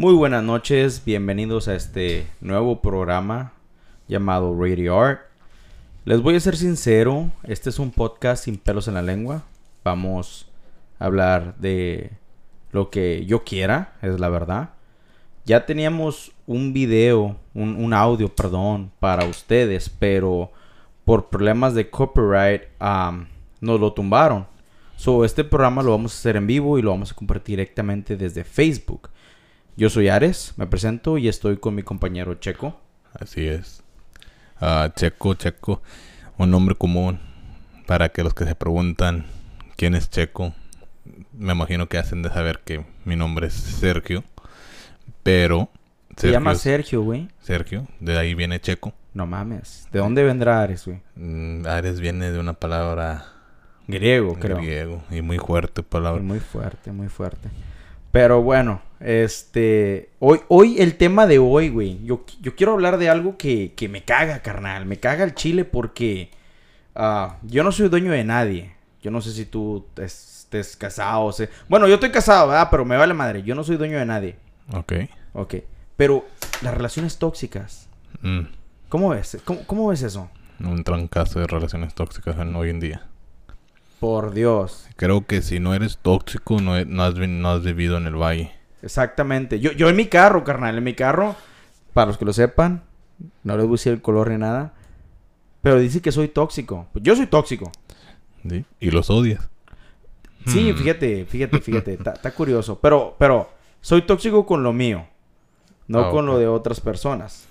Muy buenas noches, bienvenidos a este nuevo programa llamado Radio Art. Les voy a ser sincero, este es un podcast sin pelos en la lengua. Vamos a hablar de lo que yo quiera, es la verdad. Ya teníamos un video, un, audio, perdón, para ustedes, pero por problemas de copyright nos lo tumbaron. So, este programa lo vamos a hacer en vivo y lo vamos a compartir directamente desde Facebook. Yo soy Ares, me presento y estoy con mi compañero Checo. Así es. Ah, Checo, Checo, un nombre común para que los que se preguntan quién es Checo, me imagino que hacen de saber que mi nombre es Sergio, pero... Se llama Sergio, güey. Sergio, de ahí viene Checo. No mames. ¿De dónde vendrá Ares, güey? Mm, Ares viene de una palabra... Griego, creo. Griego, y muy fuerte palabra. Muy fuerte, muy fuerte. Pero bueno, este... Hoy, hoy el tema de hoy, güey. Yo, yo quiero hablar de algo que, que me caga, carnal. Me caga el chile porque... ah, yo no soy dueño de nadie. Yo no sé si tú estés casado. O sea... Bueno, yo estoy casado, ¿verdad? Pero me vale madre. Yo no soy dueño de nadie. Ok. Ok. Pero las relaciones tóxicas. Mm, ¿Cómo ves? ¿Cómo, cómo ves eso? un trancazo de relaciones tóxicas en hoy en día. Por Dios. Creo que si no eres tóxico, no, no has, no has vivido en el valle. Exactamente. Yo, yo en mi carro, carnal, en mi carro, para los que lo sepan, no les voy a decir el color ni nada, pero dice que soy tóxico. Pues yo soy tóxico. ¿sí? Y los odias. Sí, Hmm. fíjate, fíjate, fíjate, está curioso. Pero, pero, soy tóxico con lo mío, no Ah, con lo de otras personas.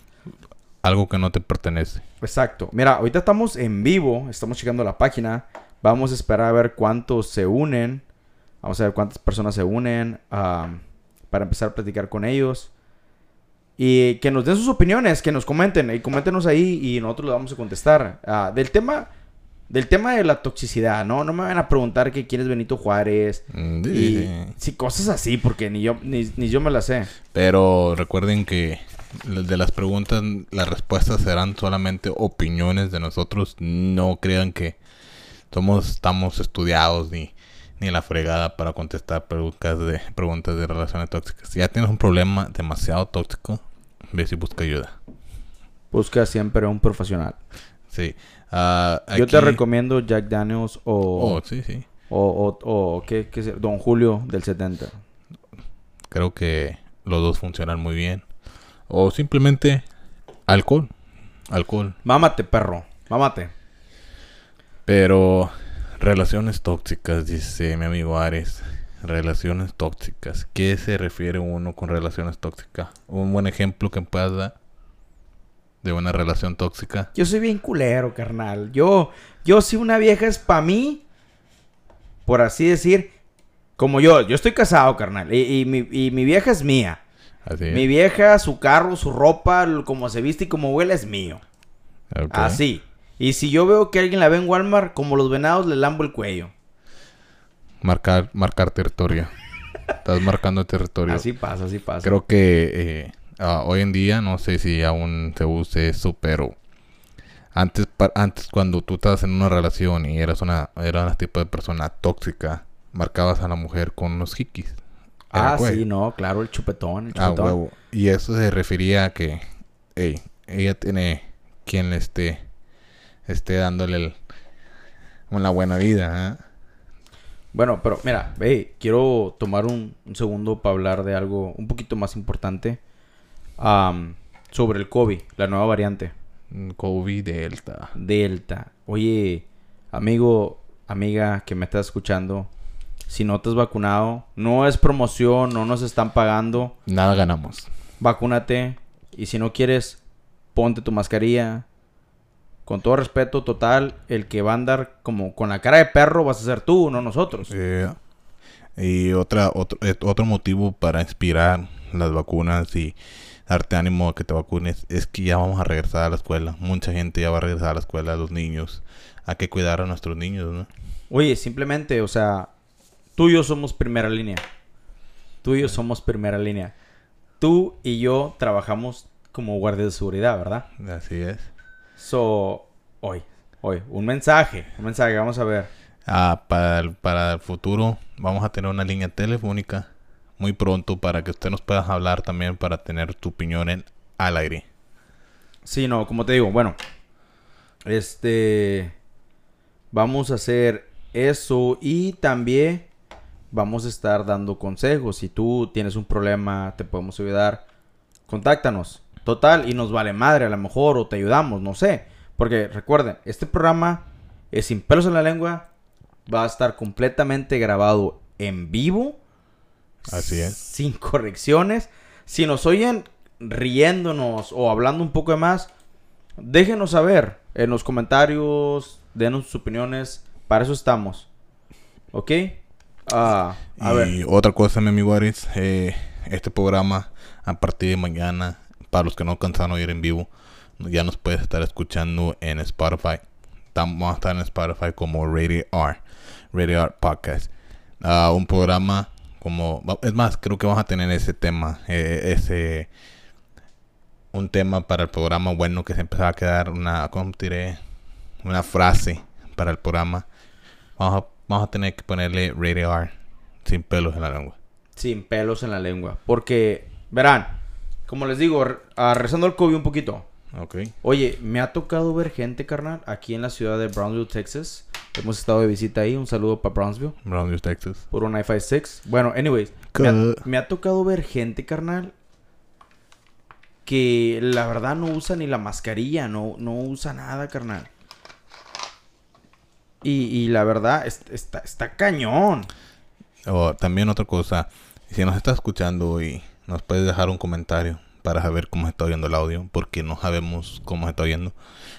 Algo que no te pertenece. Exacto. Mira, ahorita estamos en vivo, estamos checando la página. Vamos a esperar a ver cuántos se unen. Vamos a ver cuántas personas se unen am, para empezar a platicar con ellos. Y que nos den sus opiniones, que nos comenten. Y coméntenos ahí y nosotros le vamos a contestar. Ah, del tema del tema de la toxicidad, ¿no? No me van a preguntar que quién es Benito Juárez. Mm, sí, Y sí. sí, cosas así, porque ni yo, ni, ni yo me las sé. Pero recuerden que de las preguntas, las respuestas serán solamente opiniones de nosotros. No crean que somos, estamos estudiados ni, ni la fregada para contestar preguntas de, preguntas de relaciones tóxicas. Si ya tienes un problema demasiado tóxico, ve si busca ayuda. Busca siempre un profesional. Sí. Ah, Yo te recomiendo Jack Daniels o... Oh, sí, sí. O, o, o ¿qué, qué? Don Julio del 70. Creo que los dos funcionan muy bien. O simplemente alcohol. Alcohol. Mámate, perro. Mámate. Pero relaciones tóxicas, dice mi amigo Ares. Relaciones tóxicas. ¿Qué se refiere uno con relaciones tóxicas? Un buen ejemplo que puedas dar de una relación tóxica. Yo soy bien culero, carnal. Yo, yo si una vieja es pa' mí, por así decir, como yo, yo estoy casado, carnal. Y, y mi, y mi vieja es mía. Así. Mi vieja, su carro, su ropa, como se viste y como huele es mío. Así. Y si yo veo que alguien la ve en Walmart, como los venados, le lambo el cuello. Marcar, marcar territorio. Estás marcando territorio. Así pasa, así pasa. Creo que eh, ah, hoy en día, no sé si aún se use eso, pero antes, pa- antes cuando tú estabas en una relación y eras una, eras una tipo de persona tóxica, marcabas a la mujer con unos hikis. Era Ah, sí, no, claro, el chupetón, el Ah, chupetón. huevo. Y eso se refería a que, hey, ella tiene quien le esté, esté dándole el- una buena vida, ¿ah? Bueno, pero mira, ve, quiero tomar un, un segundo para hablar de algo un poquito más importante sobre el COVID, la nueva variante, Mm, COVID Delta. Delta. Oye, amigo, amiga que me estás escuchando, si no te has vacunado, no es promoción, no nos están pagando, Nada ganamos. vacúnate y si no quieres, ponte tu mascarilla. Con todo respeto total, el que va a andar como con la cara de perro vas a ser tú, no nosotros. Eh, y otra, otro, eh, otro motivo para inspirar las vacunas y darte ánimo a que te vacunes es que ya vamos a regresar a la escuela. Mucha gente ya va a regresar a la escuela, los niños. Hay que cuidar a nuestros niños, ¿no? Oye, simplemente, o sea, tú y yo somos primera línea. Tú y yo somos primera línea. Tú y yo trabajamos como guardias de seguridad, ¿verdad? Así es. So, hoy, hoy, un mensaje, un mensaje, vamos a ver. Ah, para, el, para el futuro vamos a tener una línea telefónica muy pronto para que usted nos pueda hablar también para tener tu opinión en al aire. Sí, no, como te digo, bueno, este, vamos a hacer eso y también vamos a estar dando consejos. Si tú tienes un problema, te podemos ayudar, contáctanos. Total, y nos vale madre a lo mejor, o te ayudamos, no sé. Porque recuerden, este programa es sin pelos en la lengua, va a estar completamente grabado en vivo. Así es. Sin correcciones. Si nos oyen riéndonos o hablando un poco de más, déjenos saber en los comentarios, denos sus opiniones. Para eso estamos. ¿Ok? Ah, a y ver. otra cosa, mi amigo Aris, eh, este programa a partir de mañana, para los que no alcanzaron a oír en vivo, ya nos puedes estar escuchando en Spotify. Vamos a estar en Spotify como Radio R, Radio R Podcast. Ah, un programa como, es más, creo que vamos a tener ese tema, eh, ese, un tema para el programa bueno que se empezaba a quedar una, ¿cómo diré? Una frase para el programa. Vamos a, vamos a tener que ponerle Radio R sin pelos en la lengua. Sin pelos en la lengua. Porque, verán, como les digo, re- rezando el COVID un poquito. Ok. Oye, me ha tocado ver gente, carnal, aquí en la ciudad de Brownsville, Texas. Hemos estado de visita ahí. Un saludo para Brownsville. Brownsville, Texas. Por un i5 6. Bueno, anyways. Me ha, me ha tocado ver gente, carnal, que la verdad no usa ni la mascarilla, no, no usa nada, carnal. Y, y la verdad, es- está, está cañón. O también otra cosa, si nos está escuchando y nos puedes dejar un comentario para saber cómo se está oyendo el audio, porque no sabemos cómo se está oyendo.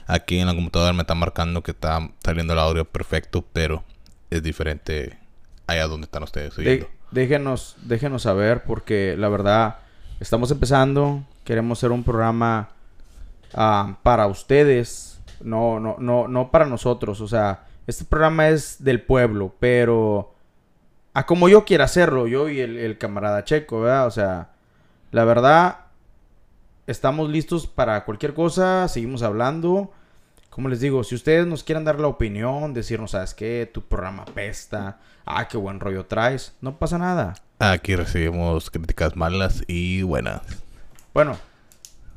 Aquí en la computadora me está marcando que está saliendo el audio perfecto, pero es diferente allá donde están ustedes De- oyendo. déjenos, déjenos saber porque la verdad estamos empezando, queremos hacer un programa ah, para ustedes, no, no, no, no para nosotros, o sea, este programa es del pueblo, pero a como yo quiera hacerlo, yo y el, el camarada Checo, ¿verdad? O sea, la verdad, estamos listos para cualquier cosa, seguimos hablando. Como les digo, si ustedes nos quieren dar la opinión, decirnos, ¿sabes qué? Tu programa pesta. Ah, qué buen rollo traes. No pasa nada. Aquí recibimos críticas malas y buenas. Bueno,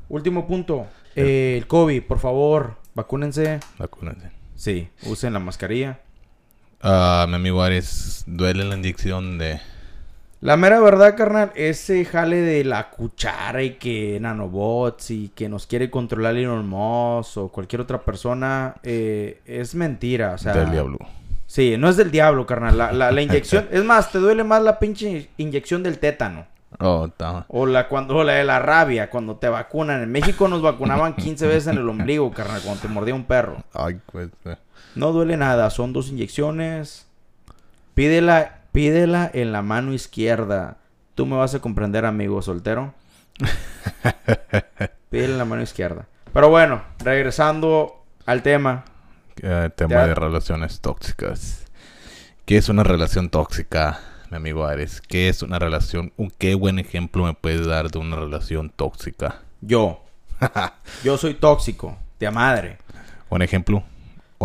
último punto. Eh, el COVID, por favor, vacúnense. Vacúnense. Sí, usen la mascarilla. Ah, mi amigo Ares, duele la inyección de... La mera verdad, carnal, ese jale de la cuchara y que nanobots y que nos quiere controlar Elon Musk o cualquier otra persona eh, es mentira. O sea, del diablo. Sí, no es del diablo, carnal. La, la, la inyección, es más, te duele más la pinche inyección del tétano. Oh. O la cuando o la de la rabia, cuando te vacunan. En México nos vacunaban 15 veces en el ombligo, carnal, cuando te mordía un perro. Ay, pues... eh. No duele nada, son dos inyecciones. Pídela, pídela en la mano izquierda. Tú me vas a comprender, amigo soltero. Pídela en la mano izquierda. Pero bueno, regresando al tema. Eh, tema Ya. de relaciones tóxicas. ¿Qué es una relación tóxica, mi amigo Ares? ¿Qué es una relación? Un, ¿Qué buen ejemplo me puedes dar de una relación tóxica? Yo. Yo soy tóxico, de madre. Un ejemplo.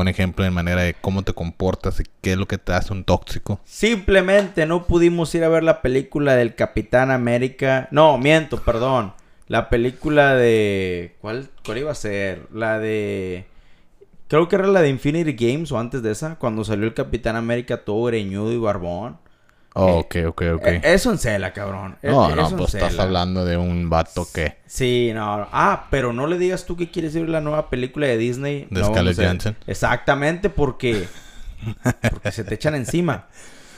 Un ejemplo en manera de cómo te comportas y qué es lo que te hace un tóxico. Simplemente no pudimos ir a ver la película del Capitán América. No, miento, perdón. La película de... ¿Cuál, cuál iba a ser? La de... Creo que era la de Infinity Games o antes de esa. Cuando salió el Capitán América todo greñudo y barbón. Oh, ok, ok, ok. Eh, eso en cela, cabrón. Eh, no, eso no, pues estás hablando de un vato que... Sí, no. Ah, pero no le digas tú que quieres ver la nueva película de Disney. De No, Scarlett. Johansson. Exactamente, porque... porque se te echan encima.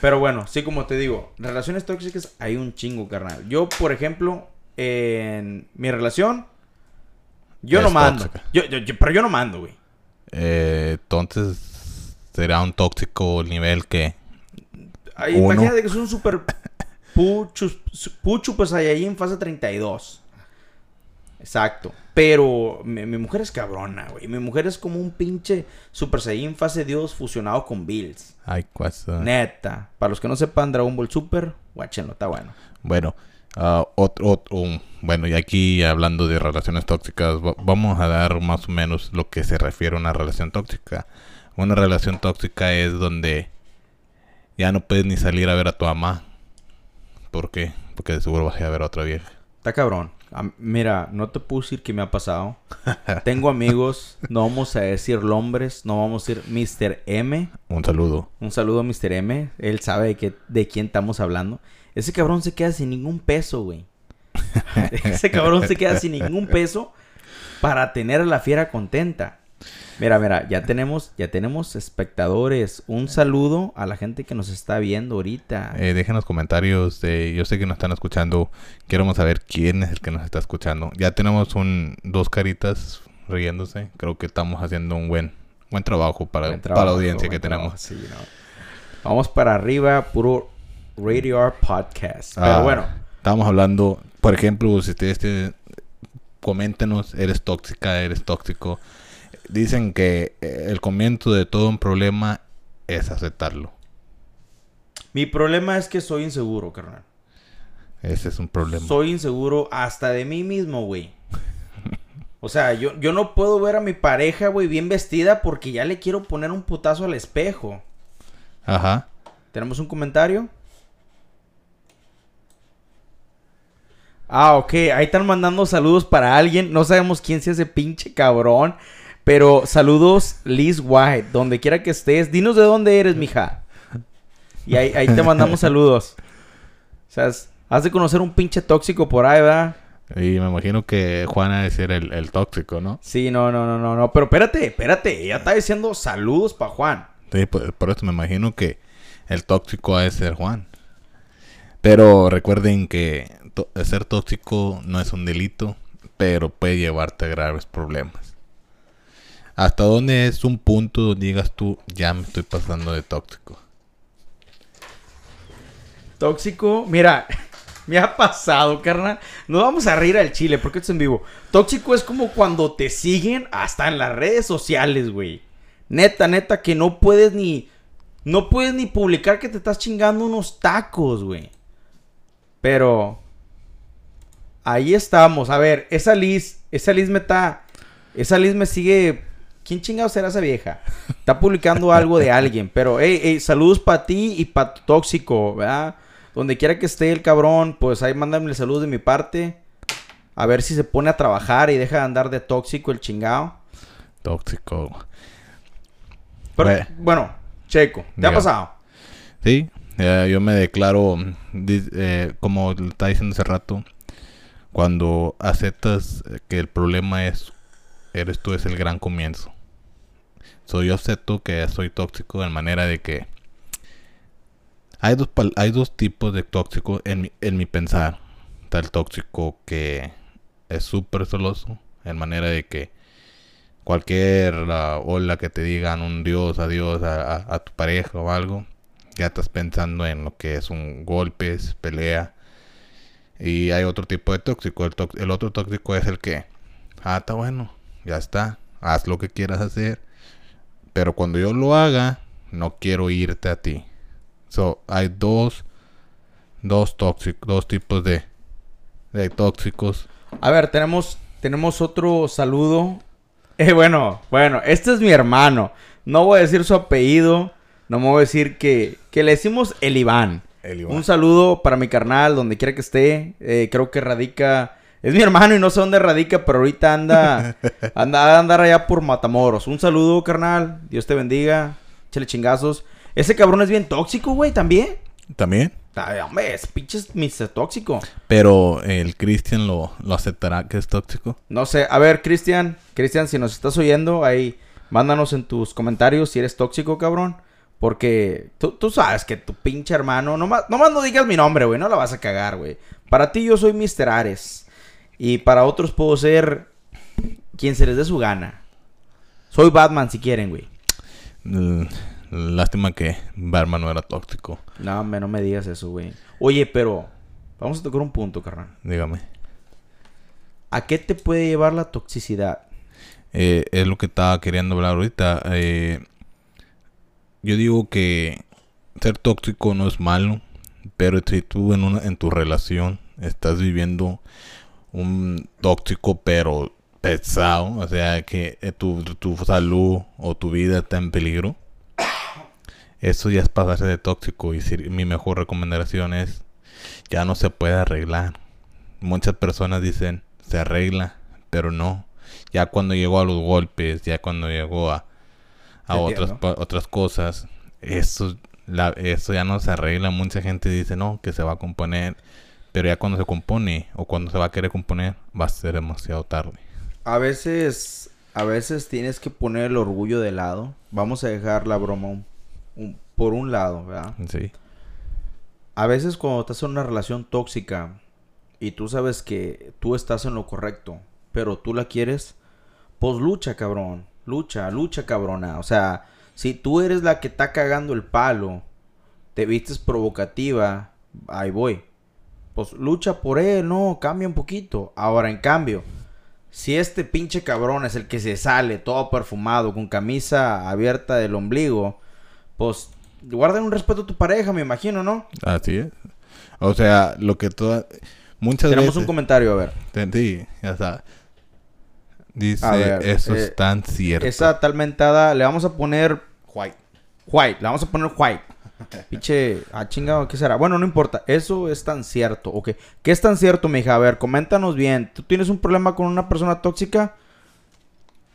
Pero bueno, sí, como te digo, relaciones tóxicas hay un chingo, carnal. Yo, por ejemplo, en mi relación, yo Es no mando. tóxica. Yo, yo- yo- pero yo no mando, güey. eh, entonces será un tóxico nivel que... Ay, Uno. Imagínate que es un super puchu, puchu pues ahí en fase 32. Exacto. Pero mi, mi mujer es cabrona, güey. Mi mujer es como un pinche Super Saiyan fase Dios fusionado con Bills. Ay, cosa... Neta. Para los que no sepan, Dragon Ball Super, guáchenlo, está bueno. Bueno, ah, otro, otro, bueno, y aquí hablando de relaciones tóxicas, va- vamos a dar más o menos lo que se refiere a una relación tóxica. Una relación tóxica es donde ya no puedes ni salir a ver a tu mamá ¿Por qué? Porque de seguro vas a ir a ver a otra vieja. Está cabrón. Mira, no te puedo decir que me ha pasado. Tengo amigos, no vamos a decir nombres, no vamos a decir Mr. M. Un saludo. Un saludo a Mr. M. Él sabe de, qué- de quién estamos hablando. Ese cabrón se queda sin ningún peso, güey. Ese cabrón se queda sin ningún peso para tener a la fiera contenta. Mira, mira, ya tenemos, ya tenemos espectadores. Un saludo a la gente que nos está viendo ahorita. Eh, dejen los comentarios. de- yo sé que nos están escuchando. Queremos saber quién es el que nos está escuchando. Ya tenemos un dos caritas riéndose. Creo que estamos haciendo un buen buen trabajo para, Buen para la audiencia que tenemos. trabajo, sí, ¿no? Vamos para arriba, puro Radio R Podcast. Pero Ah, bueno, Estábamos hablando, por ejemplo, si ustedes tienen- coméntenos, eres tóxica, eres tóxico. Dicen que eh, el comienzo de todo un problema es aceptarlo. mi problema es que soy inseguro, carnal. Ese es un problema. Soy inseguro hasta de mí mismo, güey. O sea, yo, yo no puedo ver a mi pareja, güey, bien vestida porque ya le quiero poner un putazo al espejo. Ajá. ¿Tenemos un comentario? Ah, ok. Ahí están mandando saludos para alguien. No sabemos quién sea ese pinche cabrón. Pero saludos, Liz White. Donde quiera que estés. Dinos de dónde eres, mija. Y ahí, ahí te mandamos saludos. O sea, es- has de conocer un pinche tóxico por ahí, ¿verdad? Y me imagino que Juana ser el, el tóxico, ¿no? Sí, no, no, no, no, no. Pero espérate, espérate. Ella está diciendo saludos para Juan. Sí, por, por eso me imagino que el tóxico ha de ser Juan. Pero recuerden que ser tóxico no es un delito, pero puede llevarte a graves problemas. ¿Hasta dónde es un punto donde digas tú, ya me estoy pasando de tóxico? Tóxico, mira, me ha pasado, carnal. No vamos a reír al chile porque esto es en vivo. Tóxico es como cuando te siguen hasta en las redes sociales, güey. Neta, neta, que no puedes ni. No puedes ni publicar que te estás chingando unos tacos, güey. Pero. Ahí estamos. A ver, esa Liz. Esa Liz me está. Esa Liz me sigue. ¿Quién chingado será esa vieja? Está publicando algo de alguien. Pero, hey, hey, saludos para ti y para tu tóxico, ¿verdad? Donde quiera que esté el cabrón, pues ahí mándame saludos de mi parte. A ver si se pone a trabajar y deja de andar de tóxico el chingado. Tóxico. Pero, Bueno. bueno, Checo, ¿te ha pasado? Sí, eh, yo me declaro, eh, como estaba diciendo hace rato, cuando aceptas que el problema es, eres tú, es el gran comienzo. So, yo acepto que soy tóxico de manera de que hay dos, hay dos tipos de tóxico en mi, en mi pensar. Está el tóxico que es súper celoso, en manera de que cualquier la ola que te digan un dios, adiós a, tu pareja o algo, ya estás pensando en lo que es un golpes, pelea. Y hay otro tipo de tóxico. El, tóx- el otro tóxico es el que, ah, está bueno, ya está, haz lo que quieras hacer. Pero cuando yo lo haga, no quiero irte a ti. So, hay dos, dos tóxicos, dos tipos de, de tóxicos. A ver, tenemos, tenemos otro saludo. Eh, bueno, bueno, este es mi hermano. No voy a decir su apellido. No me voy a decir que, que le decimos el Iván. El Iván. Un saludo para mi carnal, donde quiera que esté. Eh, creo que radica. Es mi hermano y no sé dónde radica, pero ahorita anda. anda a andar allá por Matamoros. Un saludo, carnal. Dios te bendiga. Échale chingazos. Ese cabrón es bien tóxico, güey, también. También. Ay, hombre, es pinches Mr. Tóxico. Pero el Christian lo, lo aceptará que es tóxico. No sé, a ver, Cristian, Cristian, si nos estás oyendo, ahí mándanos en tus comentarios si eres tóxico, cabrón. Porque tú, tú sabes que tu pinche hermano, nomás, nomás no digas mi nombre, güey, no la vas a cagar, güey. Para ti yo soy Mr. Ares. Y para otros puedo ser quien se les dé su gana. Soy Batman si quieren, güey. L- Lástima que Batman no era tóxico. No, hombre, no me digas eso, güey. Oye, pero vamos a tocar un punto, carnal. Dígame. ¿A qué te puede llevar la toxicidad? Eh, es lo que estaba queriendo hablar ahorita. Eh, yo digo que ser tóxico no es malo, pero si tú en, una, en tu relación estás viviendo un tóxico pero pesado, o sea que eh, tu, tu salud o tu vida está en peligro, eso ya es pasarse de tóxico y si- mi mejor recomendación es ya no se puede arreglar. Muchas personas dicen, se arregla, pero no. Ya cuando llegó a los golpes, ya cuando llegó a, a otras, otras cosas, eso, la, eso ya no se arregla. Mucha gente dice, no, que se va a componer. Pero ya cuando se compone o cuando se va a querer componer, va a ser demasiado tarde. A veces, a veces tienes que poner el orgullo de lado. Vamos a dejar la broma un- un- por un lado, ¿verdad? Sí. A veces cuando estás en una relación tóxica y tú sabes que tú estás en lo correcto, pero tú la quieres, pues lucha, cabrón. Lucha, lucha, cabrona. O sea, si tú eres la que está cagando el palo, te vistes provocativa, ahí voy. Pues lucha por él, no, cambia un poquito. Ahora, en cambio, si este pinche cabrón es el que se sale todo perfumado, con camisa abierta del ombligo, pues guarda un respeto a tu pareja, me imagino, ¿no? Así es. O sea, lo que toda... Muchas Tenemos veces... un comentario, a ver. Sí, ya está. Dice, ver, eso eh, es tan cierto. Esa tal mentada, le vamos a poner white. White, le vamos a poner white. Pinche, ah, chingado, ¿qué será? Bueno, no importa, eso es tan cierto, ok. ¿Qué es tan cierto, mija? A ver, coméntanos bien. ¿Tú tienes un problema con una persona tóxica?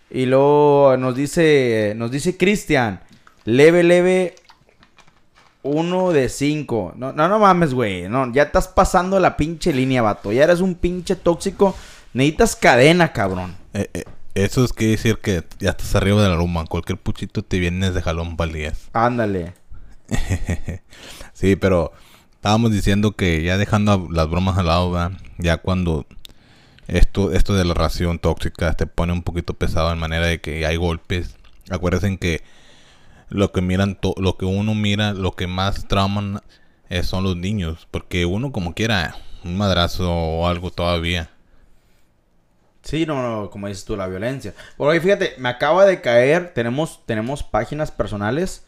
Y luego nos dice, nos dice Cristian, leve, leve, uno de cinco. No, no, no mames, güey. No, ya estás pasando la pinche línea, vato. Ya eres un pinche tóxico. Necesitas cadena, cabrón. Eh, eh, eso es que decir que ya estás arriba de la luma. Cualquier puchito te vienes de jalón para el 10. Ándale. sí, pero estábamos diciendo que ya dejando las bromas al lado, ¿verdad? ya cuando esto, esto de la ración tóxica te pone un poquito pesado en manera de que hay golpes. Acuérdense que lo que miran, lo que uno mira, lo que más trauman eh, son los niños, porque uno como quiera un madrazo o algo todavía. Sí, no, no, como dices tú, la violencia. Porque fíjate, me acaba de caer, tenemos, tenemos páginas personales.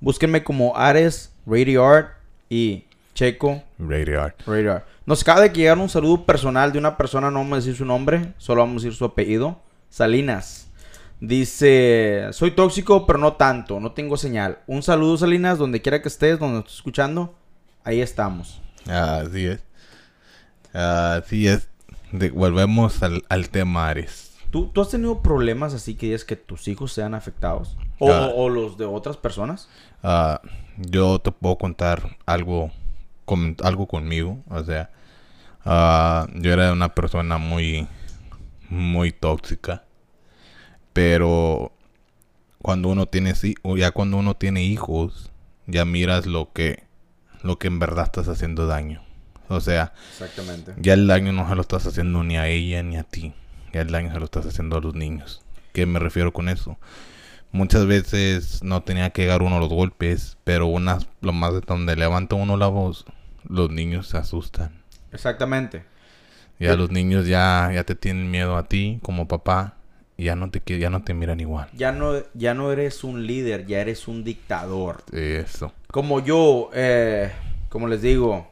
Búsquenme como Ares, Radio Art y Checo, Radio Art. Radio Art. Nos acaba de llegar un saludo personal de una persona, no vamos a decir su nombre, solo vamos a decir su apellido. Salinas. Dice, soy tóxico, pero no tanto, no tengo señal. Un saludo, Salinas, donde quiera que estés, donde estés escuchando. Ahí estamos. Así es. Así es. De- volvemos al, al tema Ares. ¿Tú, ¿Tú has tenido problemas así que dices que tus hijos sean afectados? ¿O, Ah. o los de otras personas? Ah, yo te puedo contar algo, con- algo conmigo. O sea, ah, yo era una persona muy, muy tóxica. Pero cuando uno tiene, ya cuando uno tiene hijos, ya miras lo que, lo que en verdad estás haciendo daño. O sea, Exactamente. ya el daño no se lo estás haciendo ni a ella ni a ti. Ya el daño se lo estás haciendo a los niños. ¿Qué me refiero con eso? Muchas veces no tenía que llegar uno a los golpes, pero unas, lo más de donde levanta uno la voz, los niños se asustan. Exactamente. Ya los niños ya, ya te tienen miedo a ti como papá y ya no te ya no te miran igual. Ya no, ya no eres un líder, ya eres un dictador. Eso. Como yo, eh, como les digo,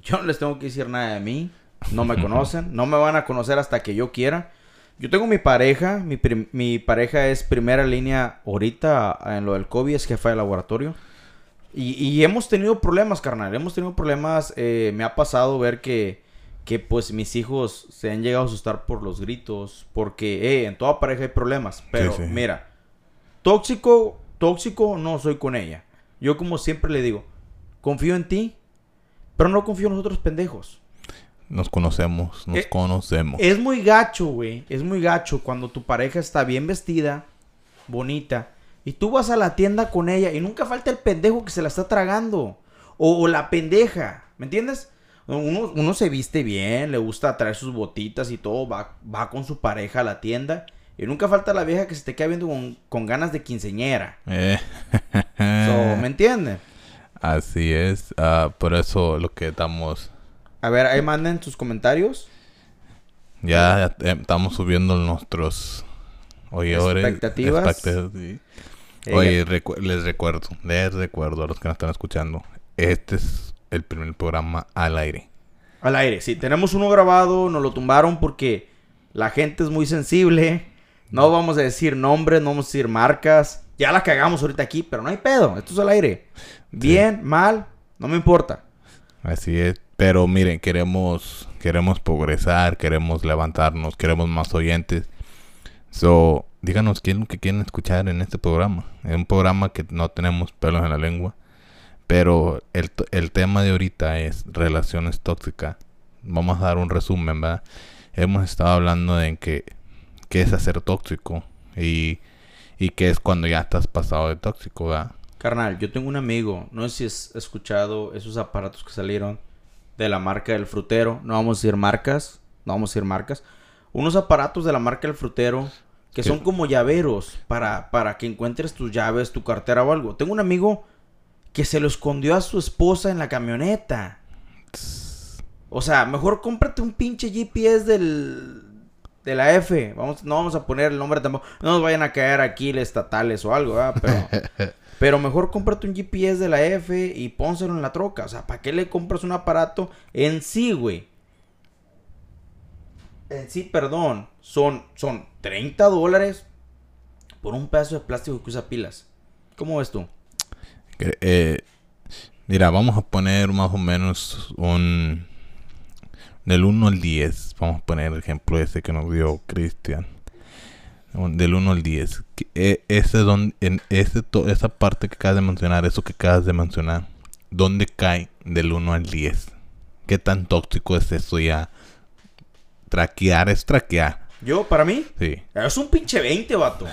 yo no les tengo que decir nada de mí. No me conocen, no me van a conocer hasta que yo quiera. Yo tengo mi pareja, mi, mi pareja es primera línea ahorita en lo del COVID, es jefa de laboratorio. Y, y hemos tenido problemas, carnal, hemos tenido problemas. eh, me ha pasado ver que, que pues mis hijos se han llegado a asustar por los gritos, porque eh, en toda pareja hay problemas. Pero sí. mira, tóxico, tóxico no soy con ella. Yo como siempre le digo, confío en ti, pero no confío en los otros pendejos. Nos conocemos, nos Eh, conocemos. Es muy gacho, güey. Es muy gacho cuando tu pareja está bien vestida, bonita, y tú vas a la tienda con ella y nunca falta el pendejo que se la está tragando. O, o la pendeja, ¿me entiendes? Uno, uno se viste bien, le gusta traer sus botitas y todo, va, va con su pareja a la tienda. Y nunca falta la vieja que se te queda viendo con, con ganas de quinceñera. Eh. So, ¿Me entiendes? Así es. ah, por eso lo que estamos A ver, ahí manden sus comentarios. Ya eh, estamos subiendo nuestros oidores. Expectativas. expectativas, sí. Oye, recu- les recuerdo, les recuerdo a los que nos están escuchando. Este es el primer programa al aire. Al aire, sí. Tenemos uno grabado, nos lo tumbaron porque la gente es muy sensible. No vamos a decir nombres, no vamos a decir marcas. Ya la cagamos ahorita aquí, pero no hay pedo. Esto es al aire. Bien, mal, no me importa. Así es. Pero miren, queremos, queremos progresar, queremos levantarnos, queremos más oyentes. So, díganos qué que quieren escuchar en este programa. Es un programa que no tenemos pelos en la lengua. Pero el, el tema de ahorita es relaciones tóxicas. Vamos a dar un resumen, ¿verdad? Hemos estado hablando de que qué es hacer tóxico y, y qué es cuando ya estás pasado de tóxico, ¿verdad? Carnal, yo tengo un amigo, no sé si has escuchado esos aparatos que salieron de la marca del frutero, no vamos a decir marcas, no vamos a decir marcas, unos aparatos de la marca del frutero que son como llaveros para, para que encuentres tus llaves, tu cartera o algo. Tengo un amigo que se lo escondió a su esposa en la camioneta. O sea, mejor cómprate un pinche GPS del de la F. Vamos, no vamos a poner el nombre tampoco. No nos vayan a caer aquí los estatales o algo, ¿verdad? Pero, pero mejor cómprate un GPS de la F y pónselo en la troca. O sea, ¿para qué le compras un aparato en sí, güey? En sí, perdón. Son, son 30 dólares por un pedazo de plástico que usa pilas. ¿Cómo ves tú? Eh, mira, vamos a poner más o menos un... Del 1 al 10. Vamos a poner el ejemplo ese que nos dio Cristian. Un- Del 1 al 10. Que, eh, ese don, en ese to- esa parte que acabas de mencionar, eso que acabas de mencionar, ¿dónde cae del 1 al 10? ¿Qué tan tóxico es eso ya? Traquear es traquear. Yo, para mí, Sí. Es un pinche 20, vato.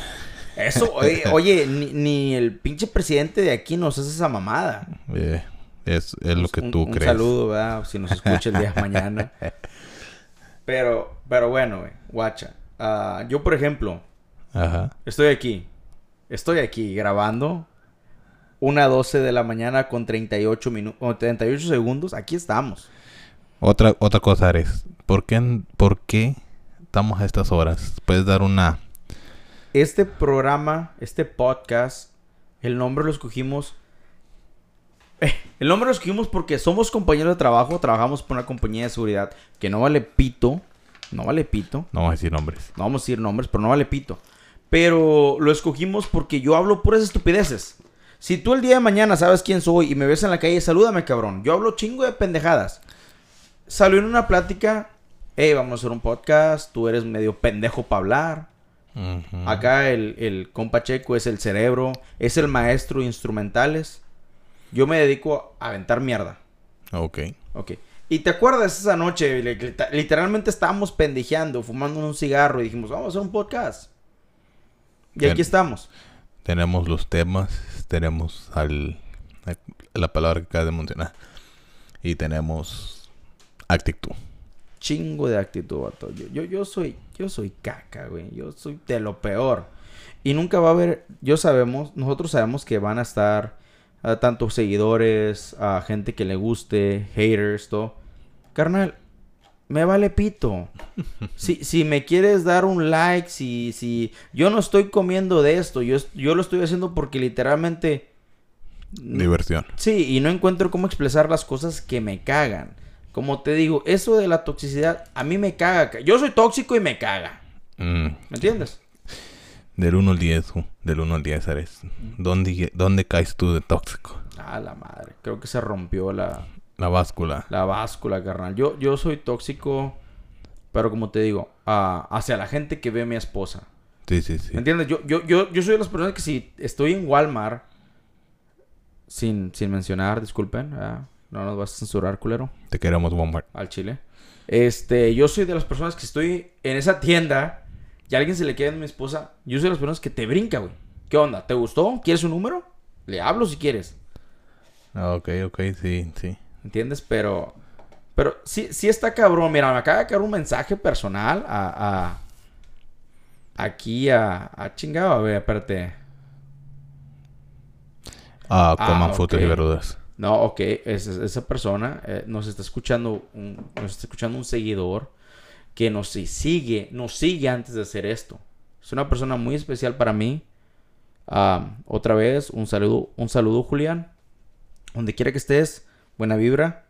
Eso, oye, oye, ni, ni el pinche presidente de aquí nos hace esa mamada. Eh, es, es lo que Un- tú un crees. saludo, ¿verdad? Si nos escucha el día de mañana. Pero, pero bueno, güey, guacha. Ah, yo, por ejemplo, Ajá. estoy aquí. Estoy aquí grabando. Una 12 de la mañana con 38 minutos, 38 segundos. Aquí estamos. Otra, otra cosa, Ares. ¿Por qué, ¿Por qué estamos a estas horas? ¿Puedes dar una... Este programa, este podcast, el nombre lo escogimos. El nombre lo escogimos porque somos compañeros de trabajo, trabajamos por una compañía de seguridad que no vale pito. No vale pito. No vamos a decir nombres. No vamos a decir nombres, pero no vale pito. Pero lo escogimos porque yo hablo puras estupideces. Si tú el día de mañana sabes quién soy y me ves en la calle, salúdame, cabrón. Yo hablo chingo de pendejadas. Salió en una plática, hey, vamos a hacer un podcast, tú eres medio pendejo para hablar. Acá el, el compa Checo es el cerebro, es el maestro de instrumentales. Yo me dedico a aventar mierda. Ok. Ok. Y te acuerdas esa noche, li- li- literalmente estábamos pendejeando, fumando un cigarro y dijimos, vamos a hacer un podcast. Y aquí estamos. Tenemos los temas, tenemos al, la palabra que acabas de mencionar. Y tenemos actitud. Chingo de actitud, vato. Yo, yo, yo soy, yo soy caca, güey. Yo soy de lo peor. Y nunca va a haber, yo sabemos, nosotros sabemos que van a estar ah, tanto seguidores, a gente que le guste, haters, todo. Carnal, me vale pito. Si, si me quieres dar un like, si, si yo no estoy comiendo de esto, yo, yo lo estoy haciendo porque literalmente... Diversión. Sí, y no encuentro cómo expresar las cosas que me cagan. Como te digo, eso de la toxicidad a mí me caga. Yo soy tóxico y me caga. Mm, ¿Me entiendes? Del 1 al 10, uh, del 1 al 10, Ares. ¿Dónde, ¿Dónde caes tú de tóxico? Ah, la madre. Creo que se rompió la, La báscula. la báscula, carnal. Yo, yo soy tóxico, pero como te digo, ah, hacia la gente que ve a mi esposa. Sí, sí, sí. ¿Me entiendes? Yo, yo, yo, yo soy de las personas que si estoy en Walmart, sin, sin mencionar, disculpen, no nos vas a censurar, culero. Te queremos, Walmart. al chile. Este, yo soy de las personas que estoy en esa tienda y a alguien se le queda a mi esposa. Yo soy de las personas que te brinca, güey. ¿Qué onda? ¿Te gustó? ¿Quieres un número? Le hablo si quieres. Ah, Ok, ok, sí, sí. ¿Entiendes? Pero, pero sí, sí está cabrón. Mira, me acaba de caer un mensaje personal a, a aquí a, a chingado. A ver, espérate. Ah, Ah, coman frutas y ok. verduras. No, ok, es- es- esa persona eh, nos está escuchando, un, nos está escuchando un seguidor que nos si- sigue, nos sigue antes de hacer esto. Es una persona muy especial para mí. Ah, otra vez, un saludo, un saludo, Julián. Donde quiera que estés, buena vibra.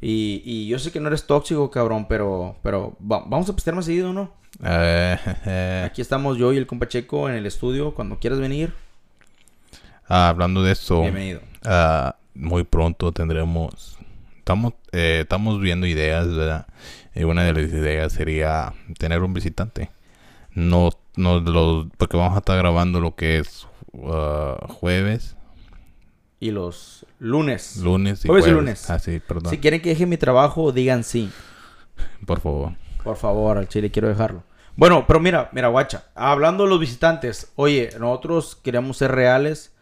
Y, y yo sé que no eres tóxico, cabrón, pero, pero va- vamos a pistear más seguido, ¿no? Eh, Aquí estamos yo y el compa Checo en el estudio. Cuando quieras venir, ah, hablando de eso, bienvenido. ah, muy pronto tendremos estamos, eh, estamos viendo ideas, ¿verdad? Y una de las ideas sería tener un visitante. No, no los, porque vamos a estar grabando lo que es uh, jueves, Y los lunes. lunes y Jueves y jueves. lunes. Ah, sí, perdón. Si quieren que deje mi trabajo, digan sí. Por favor. Por favor, al chile quiero dejarlo. Bueno, pero mira, mira, guacha. Hablando de los visitantes, oye, nosotros queremos ser reales.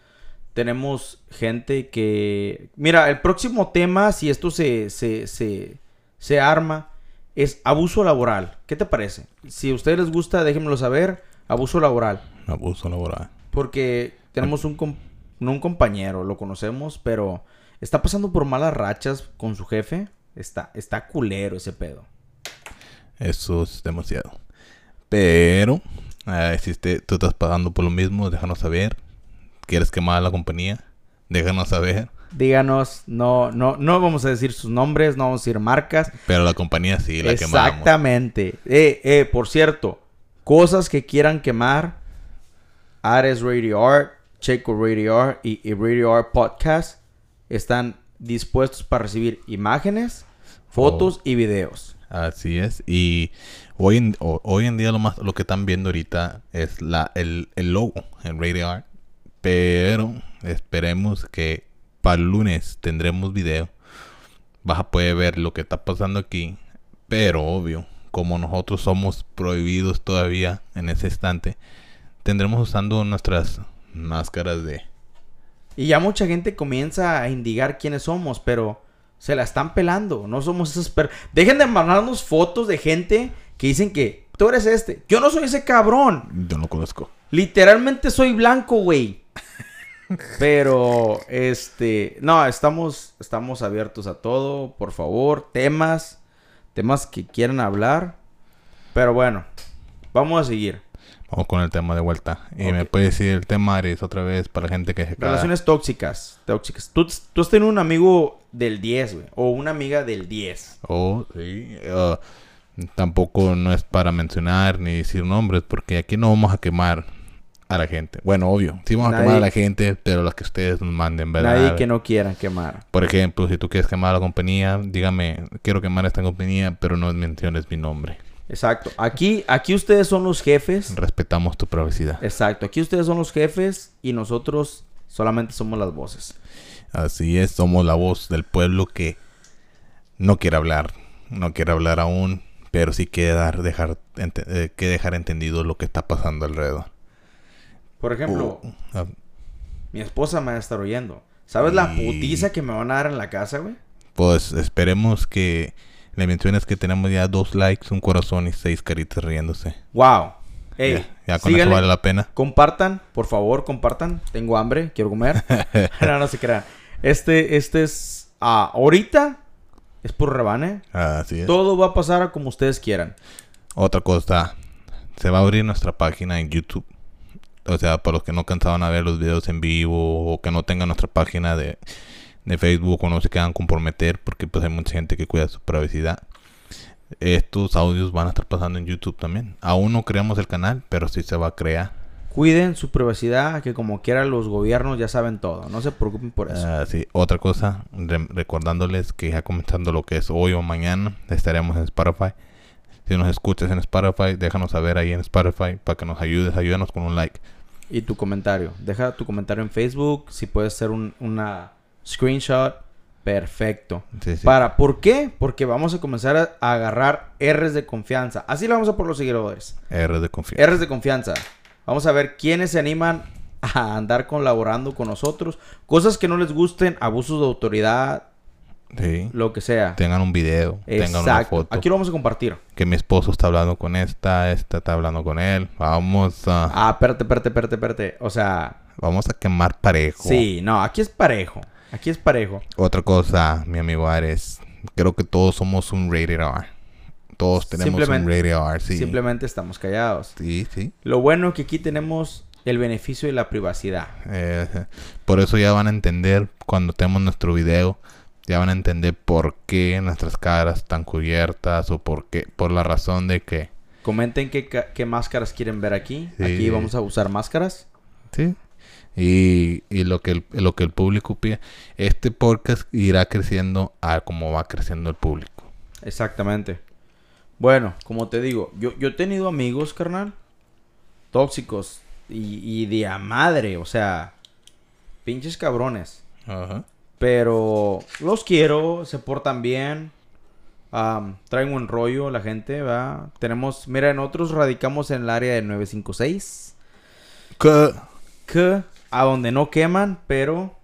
Tenemos gente que. Mira, el próximo tema, si esto se, se, se, se arma, es abuso laboral. ¿Qué te parece? Si a ustedes les gusta, déjenmelo saber. Abuso laboral. Abuso laboral. Porque tenemos un, no un compañero, lo conocemos, pero está pasando por malas rachas con su jefe. Está, está culero ese pedo. Eso es demasiado. Pero, eh, si te- tú estás pagando por lo mismo, déjanos saber. ¿Quieres quemar a la compañía? Déjanos saber. Díganos, no, no, no vamos a decir sus nombres, no vamos a decir marcas. Pero la compañía sí la quemamos. Exactamente. Eh, eh, por cierto, cosas que quieran quemar, Ares Radio Art, Checo Radio Art y, y Radio Art Podcast están dispuestos para recibir imágenes, fotos y videos. Así es. Y hoy en, ho- hoy en día lo más lo que están viendo ahorita es la el, el logo en Radio Art. Pero esperemos que para el lunes tendremos video. Vas a poder ver lo que está pasando aquí. Pero obvio, como nosotros somos prohibidos todavía en ese instante, tendremos usando nuestras máscaras de... Y ya mucha gente comienza a indigar quiénes somos, pero se la están pelando. No somos esas per... Dejen de mandarnos fotos de gente que dicen que tú eres este. Yo no soy ese cabrón. Yo no conozco. Literalmente soy blanco, güey. Pero, este, no, estamos, estamos abiertos a todo, por favor, temas, temas que quieran hablar. Pero bueno, vamos a seguir. Vamos con el tema de vuelta. Y me puede decir el tema, Ares, otra vez para la gente que se queda- Relaciones tóxicas, tóxicas. Tú, tú has tenido un amigo del 10, güey, o una amiga del 10. Oh, sí. ah, tampoco no es para mencionar ni decir nombres, porque aquí no vamos a quemar a la gente. Bueno, obvio, sí vamos a quemar a la gente, pero las que ustedes nos manden, ¿verdad? Nadie que no quieran quemar. Por ejemplo, si tú quieres quemar a la compañía, dígame, quiero quemar a esta compañía, pero no menciones mi nombre. Exacto. Aquí, aquí ustedes son los jefes. Respetamos tu privacidad. Exacto. Aquí ustedes son los jefes y nosotros solamente somos las voces. Así es, somos la voz del pueblo que no quiere hablar, no quiere hablar aún, pero sí quiere dar, dejar, ente- eh, que dejar entendido lo que está pasando alrededor. Por ejemplo, Uh, ah, mi esposa me va a estar oyendo. ¿Sabes la putiza que me van a dar en la casa, güey? Pues esperemos que le menciones que tenemos ya dos likes, un corazón y seis caritas riéndose. Wow. Ey, ya, ya con síganle, eso vale la pena. compartan, por favor, compartan. Tengo hambre, quiero comer. no, no se crean. Este, este es ah, ahorita es por rebane. Así es. Todo va a pasar como ustedes quieran. Otra cosa, se va a abrir nuestra página en YouTube. O sea, para los que no cansaban a ver los videos en vivo o que no tengan nuestra página de, de Facebook o no se quedan comprometer porque pues hay mucha gente que cuida su privacidad. Estos audios van a estar pasando en YouTube también. Aún no creamos el canal, pero sí se va a crear. Cuiden su privacidad, que como quiera los gobiernos ya saben todo. No se preocupen por eso. Ah, sí, otra cosa, re- recordándoles que ya comenzando lo que es hoy o mañana, estaremos en Spotify. Si nos escuchas en Spotify, déjanos saber ahí en Spotify para que nos ayudes, ayúdanos con un like. Y tu comentario. Deja tu comentario en Facebook. Si puedes hacer un, una screenshot. Perfecto. Sí, sí. Para, ¿Por qué? Porque vamos a comenzar a, a agarrar R's de confianza. Así le vamos a por los seguidores. R de confianza. R's de confianza. Vamos a ver quiénes se animan a andar colaborando con nosotros. Cosas que no les gusten, abusos de autoridad, Sí. lo que sea. Tengan un video, tengan una Exacto. foto. Aquí lo vamos a compartir. Que mi esposo está hablando con esta, esta está hablando con él. Vamos a, Ah, espérate, espérate, espérate, espérate. O sea, vamos a quemar parejo. sí, no, aquí es parejo. Aquí es parejo. Otra cosa, mi amigo Ares. Creo que todos somos un rated R. Todos tenemos un rated R, sí. Simplemente estamos callados. Sí, sí. Lo bueno es que aquí tenemos el beneficio de la privacidad. Eh, por eso ya van a entender cuando tenemos nuestro video, ya van a entender por qué nuestras caras están cubiertas o por qué, por la razón de que, Comenten qué, ca- qué máscaras quieren ver aquí. Sí. Aquí vamos a usar máscaras. sí. Y, y lo que el, lo que el público pide, este podcast irá creciendo a como va creciendo el público. Exactamente. Bueno, como te digo, yo, yo he tenido amigos, carnal, tóxicos y, y de a madre, o sea, pinches cabrones. Ajá. Pero los quiero, se portan bien, traen un rollo la gente, ¿verdad? Tenemos, mira, nosotros radicamos en el área de 956, Que- que a donde no queman, pero...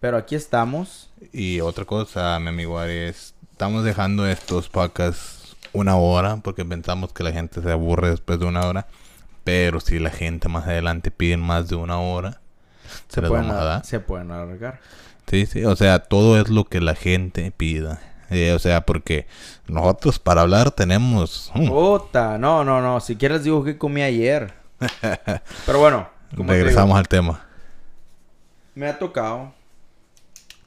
Pero aquí estamos. Y otra cosa, mi amigo Aries, estamos dejando estos podcasts una hora porque pensamos que la gente se aburre después de una hora. Pero si la gente más adelante pide más de una hora, se, las pueden, vamos a dar. se pueden alargar. Sí, sí, o sea, todo es lo que la gente pida. Eh, o sea, porque nosotros para hablar tenemos... mm, Puta, no, no, no. Si quieres digo que comí ayer. Pero bueno, como te regresamos digo, al tema. me ha tocado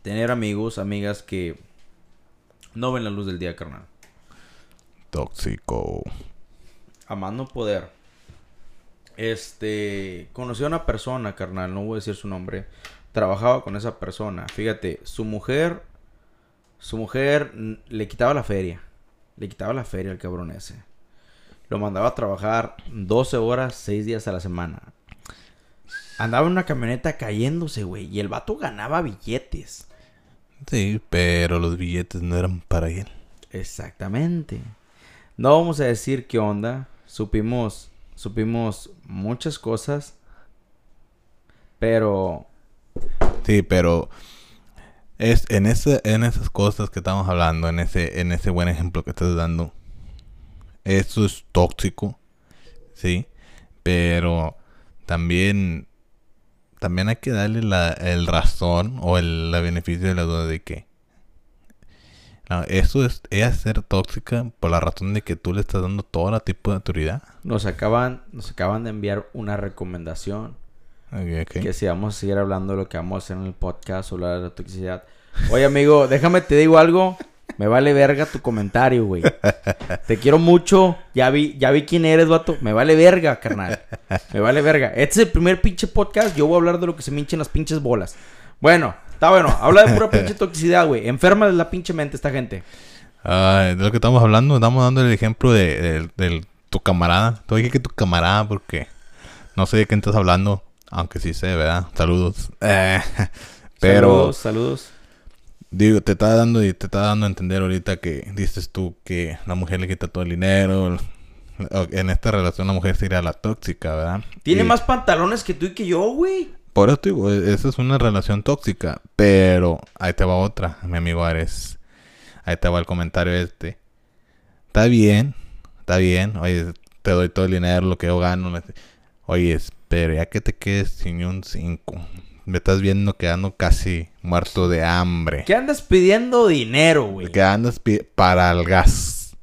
tener amigos, amigas que no ven la luz del día, carnal. Tóxico. A más no poder. Este, conocí a una persona, carnal, no voy a decir su nombre. Trabajaba con esa persona. Fíjate, su mujer, su mujer le quitaba la feria. Le quitaba la feria al cabrón ese. Lo mandaba a trabajar 12 horas, 6 días a la semana. Andaba en una camioneta cayéndose, güey. Y el vato ganaba billetes. Sí, pero los billetes no eran para él. Exactamente. No vamos a decir qué onda. Supimos, supimos muchas cosas. Pero Sí, pero es en ese, en esas cosas que estamos hablando, en ese, en ese buen ejemplo que estás dando, eso es tóxico, sí, pero también, también hay que darle la, el razón o el la beneficio de la duda de que no, eso es, es ser tóxica por la razón de que tú le estás dando todo tipo de autoridad. nos acaban, nos acaban de enviar una recomendación. Que si vamos a seguir hablando de lo que vamos a hacer en el podcast, hablar de la toxicidad. Oye, amigo, déjame te digo algo. Me vale verga tu comentario, güey. Te quiero mucho. Ya vi, ya vi quién eres, vato. Me vale verga, carnal. Me vale verga. Este es el primer pinche podcast. Yo voy a hablar de lo que se me hinchen las pinches bolas. Bueno, está bueno. Habla de pura pinche toxicidad, güey. Enferma de la pinche mente esta gente. Ah, de lo que estamos hablando, estamos dando el ejemplo de, de- tu camarada. Te dije que tu camarada porque no sé de qué estás hablando, aunque sí sé, ¿verdad? Saludos. Eh, pero Saludos, saludos. Digo, te está dando y te está dando a entender ahorita que dices tú que la mujer le quita todo el dinero. En esta relación la mujer sería la tóxica, ¿verdad? Tiene Y más pantalones que tú y que yo, güey. Por eso digo, e- esa es una relación tóxica. Pero ahí te va otra, mi amigo Ares. Ahí te va el comentario este. Está bien, está bien. Oye, te doy todo el dinero, lo que yo gano. Oye, pero ya que te quedes sin un 5. Me estás viendo quedando casi muerto de hambre. ¿Qué andas pidiendo dinero, güey? Que andas para el gas.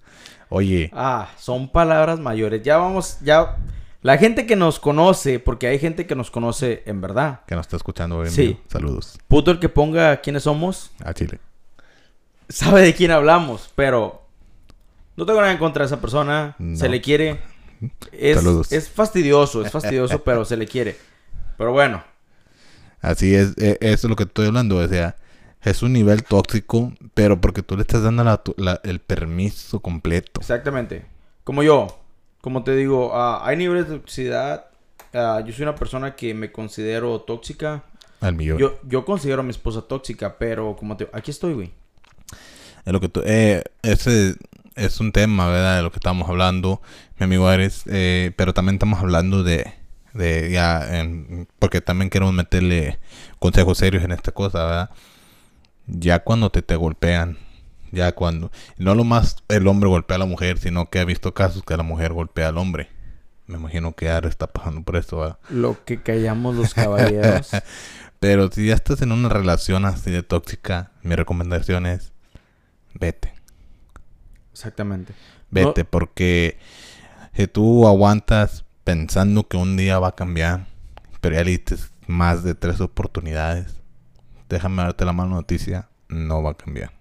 Oye, Ah, son palabras mayores. Ya vamos, ya. La gente que nos conoce, porque hay gente que nos conoce en verdad. que nos está escuchando hoy en Sí. Saludos Puto el que ponga quiénes somos, a Chile. sabe de quién hablamos, pero no tengo nada en contra de esa persona. No. Se le quiere. Es, Saludos. es fastidioso, es fastidioso, pero se le quiere. Pero bueno, Así es, e- eso es lo que estoy hablando. O sea, es un nivel tóxico, pero porque tú le estás dando la- la- el permiso completo. exactamente. Como yo, como te digo, ah, hay niveles de toxicidad. Ah, yo soy una persona que me considero tóxica. Al millón. Yo, yo considero a mi esposa tóxica, pero como te... Aquí estoy, güey. Es lo que tú, eh, ese es un tema, ¿verdad? De lo que estamos hablando, mi amigo Ares. eh, pero también estamos hablando de, de ya, en- porque también queremos meterle consejos serios en esta cosa, ¿verdad? Ya cuando te, te golpean, ya cuando, no lo más el hombre golpea a la mujer, sino que ha visto casos que la mujer golpea al hombre. Me imagino que Ares está pasando por esto, ¿verdad? Lo que callamos los caballeros. Pero si ya estás en una relación así de tóxica, mi recomendación es vete. Exactamente. Vete, No- porque si tú aguantas pensando que un día va a cambiar, pero ya le diste más de tres oportunidades, déjame darte la mala noticia, no va a cambiar.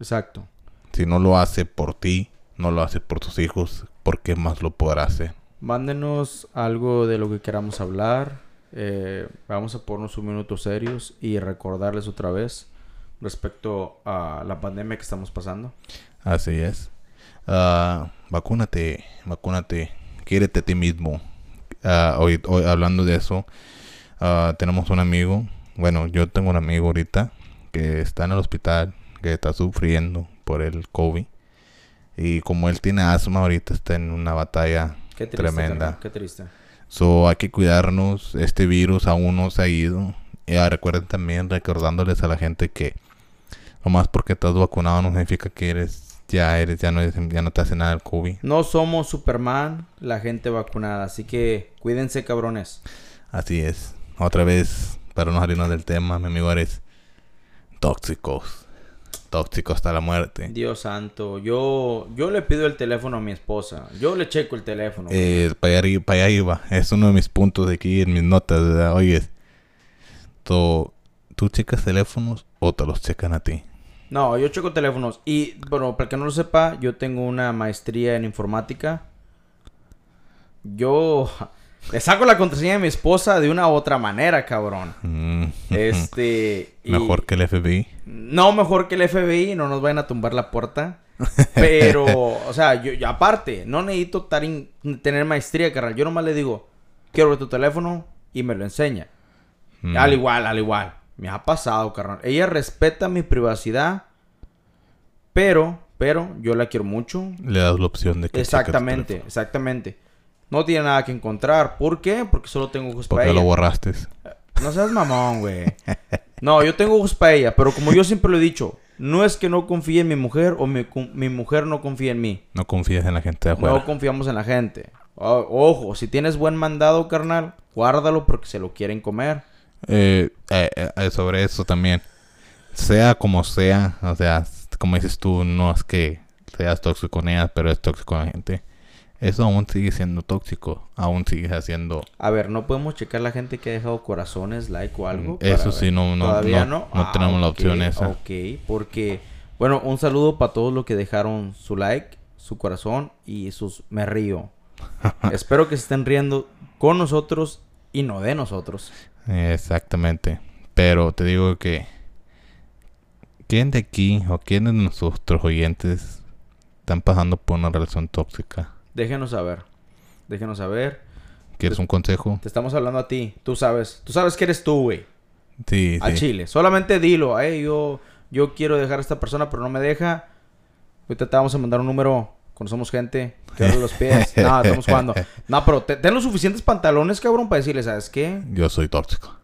Exacto. Si no lo hace por ti, no lo hace por tus hijos, ¿por qué más lo podrá hacer? Mándenos algo de lo que queramos hablar. Eh, vamos a ponernos un minuto serios y recordarles otra vez respecto a la pandemia que estamos pasando. Así es. Ah, vacúnate, vacúnate, quiérete a ti mismo. Ah, hoy, hoy, hablando de eso, ah, tenemos un amigo, bueno, yo tengo un amigo ahorita que está en el hospital, que está sufriendo por el COVID. Y como él tiene asma, ahorita está en una batalla Qué triste, tremenda. Qué triste. So, hay que cuidarnos. Este virus aún no se ha ido. Y ah, recuerden también recordándoles a la gente que nomás porque estás vacunado no significa que eres ya eres ya no ya no te hace nada el COVID. No somos Superman, la gente vacunada. Así que cuídense, cabrones. Así es. Otra vez para no salirnos del tema, mi amigo eres tóxicos. Tóxicos hasta la muerte. Dios santo. Yo, yo le pido el teléfono a mi esposa. Yo le checo el teléfono. Eh, para, allá, para allá iba. Es uno de mis puntos de aquí en mis notas. ¿verdad? Oye, ¿tú, ¿tú checas teléfonos o te los checan a ti? No, yo checo teléfonos. Y, bueno, para que no lo sepa, yo tengo una maestría en informática. Yo le saco la contraseña de mi esposa de una u otra manera, cabrón. Mm. Este. y- Mejor que el FBI. No mejor que el FBI, no nos vayan a tumbar la puerta. Pero, o sea, yo, yo aparte, no necesito tar in- tener maestría, carnal. Yo nomás le digo, quiero ver tu teléfono y me lo enseña. Mm. Al igual, al igual. Me ha pasado, carnal. Ella respeta mi privacidad, pero, pero, yo la quiero mucho. Le das la opción de que Exactamente, exactamente. No tiene nada que encontrar. ¿Por qué? Porque solo tengo ojos ¿Por para qué lo ella. borraste? No seas mamón, güey. No, yo tengo ojos para ella, pero como yo siempre lo he dicho, no es que no confíe en mi mujer o mi, mi mujer no confíe en mí. No confías en la gente de afuera. No confiamos en la gente. O- ojo, si tienes buen mandado, carnal, guárdalo porque se lo quieren comer. Eh, eh, eh, sobre eso también. Sea como sea, o sea, como dices tú, no es que seas tóxico con ellas, pero es tóxico con la gente. Eso aún sigue siendo tóxico. Aún sigue haciendo. A ver, no podemos checar la gente que ha dejado corazones, like o algo. Eso sí, ver? no- no- Todavía no- no. no tenemos la opción esa. Ok, porque, bueno, un saludo para todos los que dejaron su like, su corazón y sus me río. Espero que se estén riendo con nosotros y no de nosotros. Exactamente. Pero te digo que. ¿Quién de aquí o quién de nuestros oyentes están pasando por una relación tóxica? Déjenos saber. Déjenos saber. ¿Quieres un consejo? Te estamos hablando a ti. Tú sabes. Tú sabes que eres tú, güey. Sí, A sí. Chile. Solamente dilo. Hey, yo, yo quiero dejar a esta persona, pero no me deja. Ahorita te vamos a mandar un número. Conocemos gente. Que abre los pies. No, estamos jugando. No, pero te- ten los suficientes pantalones, cabrón, para decirle, ¿sabes qué? Yo soy tóxico.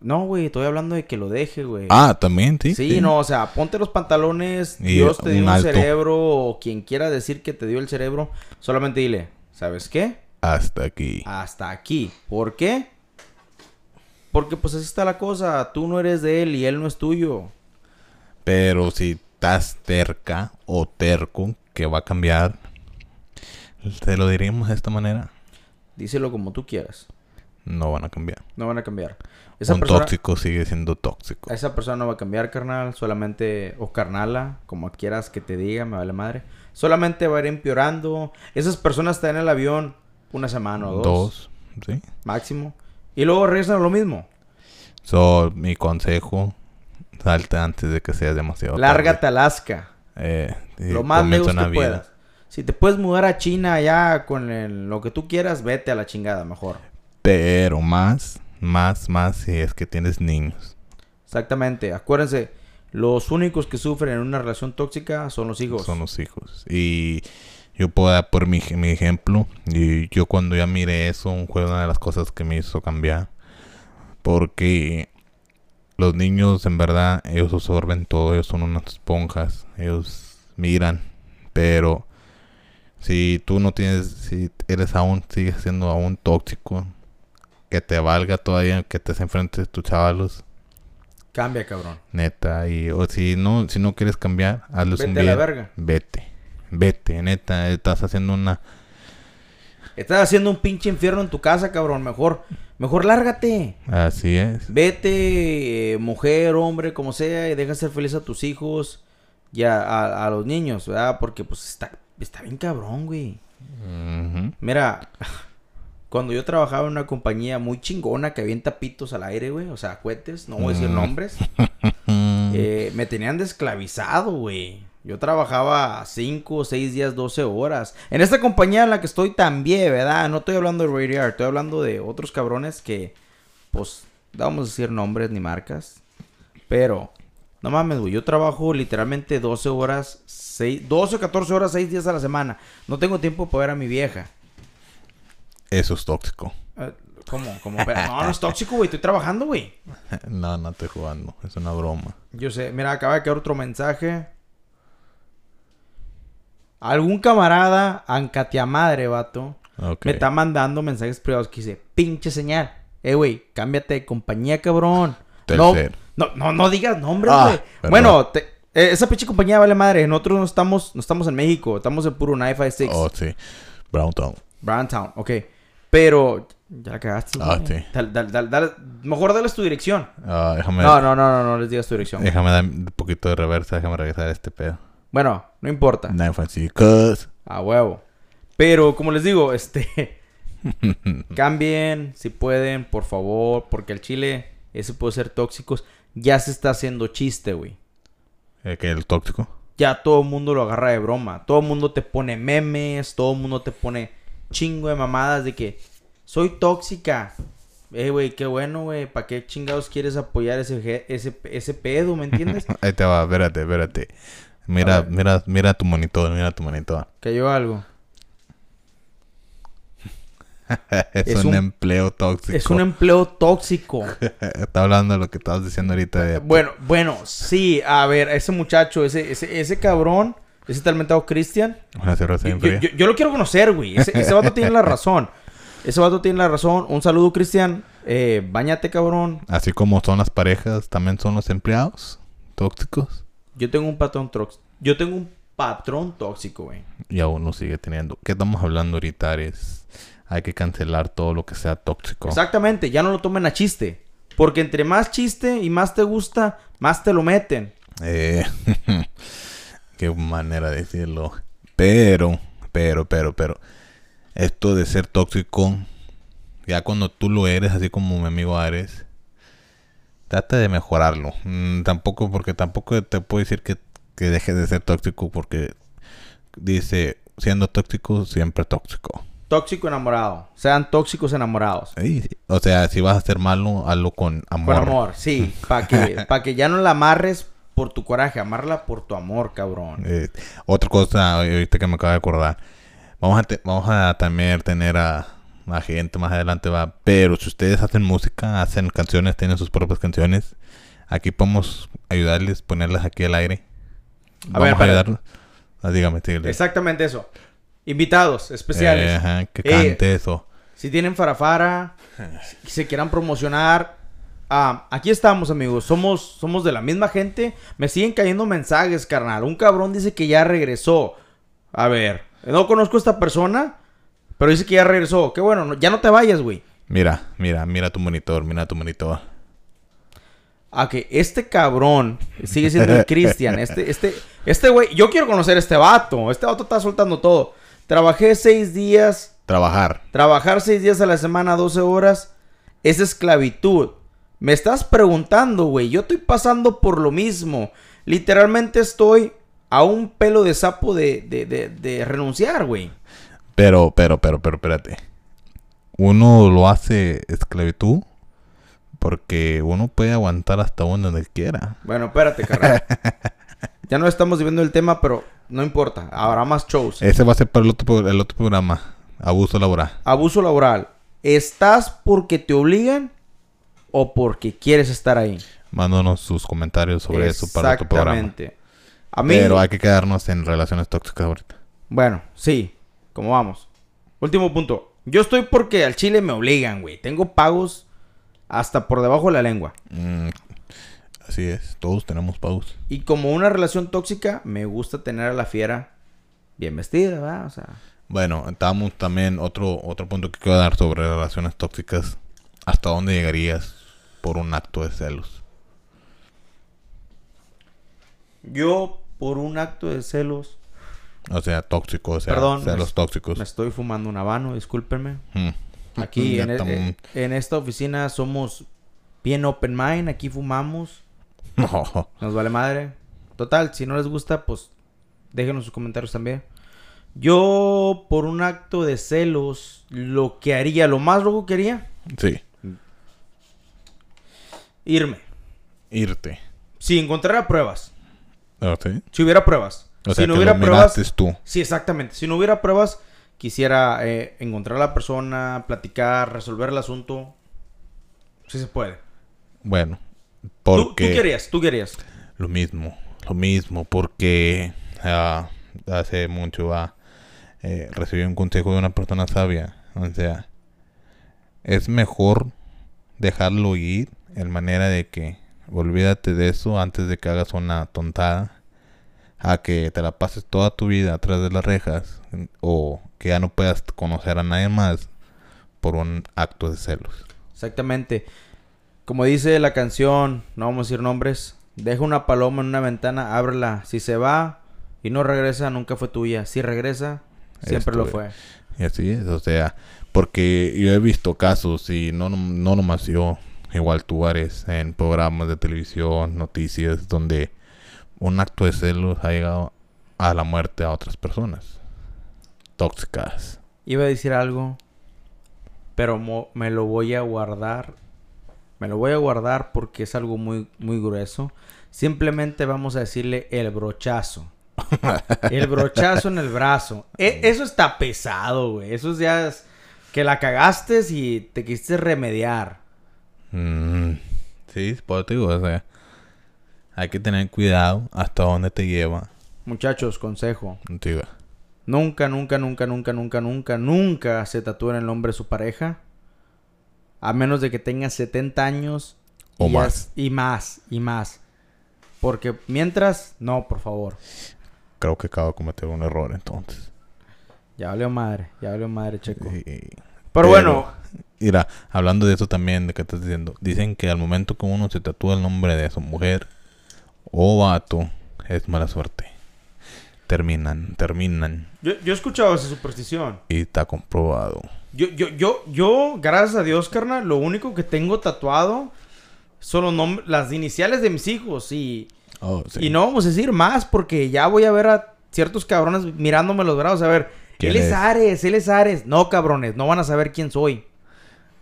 No, güey, estoy hablando de que lo deje, güey. Ah, también, sí. Sí, no, o sea, ponte los pantalones. Y Dios te dio un un alto. cerebro, o quien quiera decir que te dio el cerebro. Solamente dile, ¿sabes qué? Hasta aquí. Hasta aquí. ¿Por qué? Porque pues así está la cosa. Tú no eres de él y él no es tuyo. Pero si estás terca o terco que va a cambiar, te lo diríamos de esta manera. Díselo como tú quieras. No van a cambiar. No van a cambiar. Esa Un persona, tóxico sigue siendo tóxico. esa persona no va a cambiar, carnal. Solamente, o carnala, como quieras que te diga, me vale madre. Solamente va a ir empeorando. Esas personas están en el avión una semana o dos, Dos, ¿sí? máximo. Y luego regresan a lo mismo. So, mi consejo, salte antes de que sea demasiado Lárgate a Alaska. tarde. Eh, lo más lejos que puedas. Si te puedes mudar a China ya con el- lo que tú quieras, vete a la chingada mejor. Pero más, más, más si es que tienes niños. Exactamente. Acuérdense, los únicos que sufren en una relación tóxica son los hijos. Son los hijos. Y yo puedo dar por mi, mi ejemplo. Y yo cuando ya miré eso, fue una de las cosas que me hizo cambiar. Porque los niños, en verdad, ellos absorben todo. Ellos son unas esponjas. Ellos miran. Pero si tú no tienes, si eres aún, sigues siendo aún tóxico, que te valga todavía que te enfrentes a tus chavalos, Cambia, cabrón. neta. Y o si no, si no quieres cambiar, hazles un Vete a la verga. Vete, vete, neta, estás haciendo una... Estás haciendo un pinche infierno en tu casa, cabrón. Mejor, mejor lárgate. Así es. Vete, eh, mujer, hombre, como sea, y deja ser feliz a tus hijos y a, a- a los niños, ¿verdad? Porque pues está, está bien cabrón, güey. Mira, Cuando yo trabajaba en una compañía muy chingona que avienta pitos al aire, güey. O sea, cohetes, no voy a decir nombres. eh, me tenían de esclavizado, güey. Yo trabajaba 5, 6 días, 12 horas. En esta compañía en la que estoy también, ¿verdad? No estoy hablando de Radiar, estoy hablando de otros cabrones que, pues, no vamos a decir nombres ni marcas. Pero, no mames, güey. Yo trabajo literalmente 12 horas, 6, 12 o 14 horas, 6 días a la semana. No tengo tiempo para ver a mi vieja. Eso es tóxico. Eh, ¿Cómo? ¿Cómo? No, no es tóxico, güey. Estoy trabajando, güey. No, no estoy jugando. Es una broma. Yo sé. Mira, acaba de quedar otro mensaje. Algún camarada, ancatia madre, vato, Ok. me está mandando mensajes privados que dice, pinche señal. Eh, güey, cámbiate de compañía, cabrón. No, Telcel. no, no, no digas nombres, Ah, güey. bueno, te- eh, esa pinche compañía vale madre. Nosotros no estamos, no estamos en México. Estamos en puro 956. Oh, sí. Brown Town. Browntown, ok. Pero, ya la cagaste. Ah, sí. Dale, dale, dale, dale. Mejor dales tu dirección. Ah, déjame, No, no, no, no, no les digas tu dirección. déjame dar un poquito de reversa. Déjame regresar a este pedo. Bueno, no importa. Nine Franciscos. A huevo. Pero, como les digo, este. cambien, si pueden, por favor. Porque el chile, ese puede ser tóxicos. Ya se está haciendo chiste, güey. Eh, que el tóxico. Ya todo el mundo lo agarra de broma. Todo el mundo te pone memes. Todo el mundo te pone chingo de mamadas de que soy tóxica. Eh, güey, qué bueno, güey. ¿Para qué chingados quieres apoyar ese, ese, ese pedo, me entiendes? Ahí te va, espérate, espérate. Mira, mira, mira tu monitor, mira tu monitor. Cayó algo. es, Es un, un- empleo tóxico. Es un empleo tóxico. Está hablando de lo que estabas diciendo ahorita. de- Bueno, bueno, sí, a ver, ese muchacho, ese, ese, ese cabrón, ese talmentado Cristian, yo, lo quiero conocer, güey. Ese, ese vato tiene la razón. Ese vato tiene la razón. Un saludo, Cristian. Eh, bañate, cabrón. Así como son las parejas, también son los empleados tóxicos. Yo tengo un patrón tóxico. Yo tengo un patrón tóxico, güey. Y aún lo sigue teniendo. ¿Qué estamos hablando ahorita? Es, hay que cancelar todo lo que sea tóxico. Exactamente, ya no lo tomen a chiste. Porque entre más chiste y más te gusta, más te lo meten. Eh, qué manera de decirlo. Pero, pero, pero, pero. Esto de ser tóxico, ya cuando tú lo eres, así como mi amigo Ares, trata de mejorarlo. Mm, tampoco, porque tampoco te puedo decir que, que dejes de ser tóxico, porque dice, siendo tóxico, siempre tóxico. Tóxico enamorado. Sean tóxicos enamorados. Ey, O sea, si vas a hacer malo, hazlo con amor. Con amor, sí. Para que, pa' que ya no la amarres por tu coraje. Amarla por tu amor, cabrón. Eh, otra cosa, ahorita que me acabo de acordar. Vamos a, te- vamos a también tener a, a gente más adelante, va. Pero si ustedes hacen música, hacen canciones, tienen sus propias canciones, aquí podemos ayudarles, ponerlas aquí al aire. A Vamos ver, a ayudarlos. Ah, dígame, síguele. Exactamente eso. Invitados especiales. Eh, ajá, que Eh, cante eso. Si tienen farafara, si se quieran promocionar, ah, aquí estamos, amigos. Somos, somos de la misma gente. Me siguen cayendo mensajes, carnal. Un cabrón dice que ya regresó. A ver, no conozco a esta persona, pero dice que ya regresó. Qué bueno, no- ya no te vayas, güey. Mira, mira, mira tu monitor, mira tu monitor. A que este cabrón sigue siendo el Cristian. Este, este, este güey, yo quiero conocer a este vato. Este vato está soltando todo. Trabajé seis días Trabajar. Trabajar seis días a la semana, 12 horas, es esclavitud. Me estás preguntando, güey. Yo estoy pasando por lo mismo. Literalmente estoy a un pelo de sapo de, de, de, de renunciar, güey. Pero, pero, pero, pero, espérate. Uno lo hace esclavitud porque uno puede aguantar hasta donde quiera. Bueno, espérate, carnal. ya no estamos viviendo el tema, pero no importa. Habrá más shows. Ese va a ser para el otro, el otro programa. Abuso laboral. Abuso laboral. ¿Estás porque te obligan o porque quieres estar ahí? Mándanos sus comentarios sobre eso para otro programa. Exactamente. A mí, Pero hay que quedarnos en relaciones tóxicas ahorita. Bueno, sí, como vamos. Último punto. Yo estoy porque al chile me obligan, güey. Tengo pagos hasta por debajo de la lengua. Mm, así es. Todos tenemos pagos. Y como una relación tóxica, me gusta tener a la fiera bien vestida, ¿verdad? O sea, Bueno, estábamos también otro otro punto que quiero dar sobre relaciones tóxicas. ¿Hasta dónde llegarías por un acto de celos? yo por un acto de celos O sea, tóxico, o sea, Perdón, celos tóxicos. me estoy fumando un habano, discúlpenme. Mm. Aquí en, e- en esta oficina somos bien open mind, aquí fumamos, No. nos vale madre. Total, si no les gusta, pues déjenos sus comentarios también. Yo, por un acto de celos, lo que haría, lo más loco que haría, Sí. irme. Irte. Si encontrara pruebas. ¿Ah? Si hubiera pruebas. O si sea, no que hubiera lo pruebas. tú. Sí, exactamente. Si no hubiera pruebas, quisiera eh, encontrar a la persona, platicar, resolver el asunto. Sí se puede. Bueno, ¿Tú, tú querías, tú querías. Lo mismo, lo mismo, porque ah, hace mucho ah, eh, recibí un consejo de una persona sabia. O sea, es mejor dejarlo ir en manera de que olvídate de eso antes de que hagas una tontada. A que te la pases toda tu vida atrás de las rejas o que ya no puedas conocer a nadie más por un acto de celos. Exactamente. Como dice la canción, no vamos a decir nombres. Deja una paloma en una ventana, ábrela. Si se va y no regresa, nunca fue tuya. Si regresa, siempre lo fue. Y así es, o sea, porque yo he visto casos y no, no nomás yo, igual tú eres en programas de televisión, noticias, donde un acto de celos ha llegado a la muerte a otras personas. Tóxicas. Iba a decir algo, pero mo- me lo voy a guardar. Me lo voy a guardar porque es algo muy, muy grueso. Simplemente vamos a decirle el brochazo. El brochazo en el brazo. E- eso está pesado, güey. Eso ya es que la cagaste y te quisiste remediar. Mm, sí, por te digo, o sea, hay que tener cuidado hasta dónde te lleva. Muchachos, consejo. Nunca, nunca, nunca, nunca, nunca, nunca, nunca se tatúen el nombre de su pareja. A menos de que tenga 70 años. O y más. y más, y más. Porque mientras, no, por favor. creo que acabo de cometer un error entonces. Ya valió madre, ya valió madre, checo. Y- Pero, Pero- bueno, Mira, hablando de eso también, de que estás diciendo, dicen que al momento que uno se tatúa el nombre de su mujer o vato, es mala suerte. Terminan, terminan. yo, yo he escuchado esa superstición. Y está comprobado. Yo, yo, yo, yo, gracias a Dios, carnal, lo único que tengo tatuado son los las iniciales de mis hijos. Y, Oh, sí. y no vamos a decir más porque ya voy a ver a ciertos cabrones mirándome los brazos. A ver, ¿Quién él es es? Ares, él es Ares. No, cabrones, no van a saber quién soy.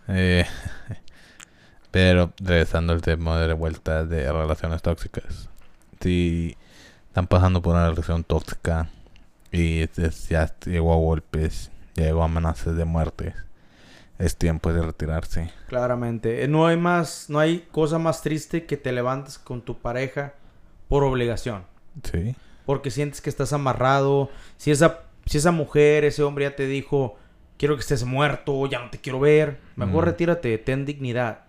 Eh, pero regresando al tema de vuelta de relaciones tóxicas. Si están pasando por una relación tóxica y es- es- ya llegó a golpes, ya llegó amenazas de muerte, es tiempo de retirarse. Claramente. Eh, No hay más, no hay cosa más triste que te levantes con tu pareja por obligación. Sí. Porque sientes que estás amarrado. Si esa, si esa mujer, ese hombre ya te dijo, quiero que estés muerto, ya no te quiero ver. Mejor Mm. retírate, ten dignidad.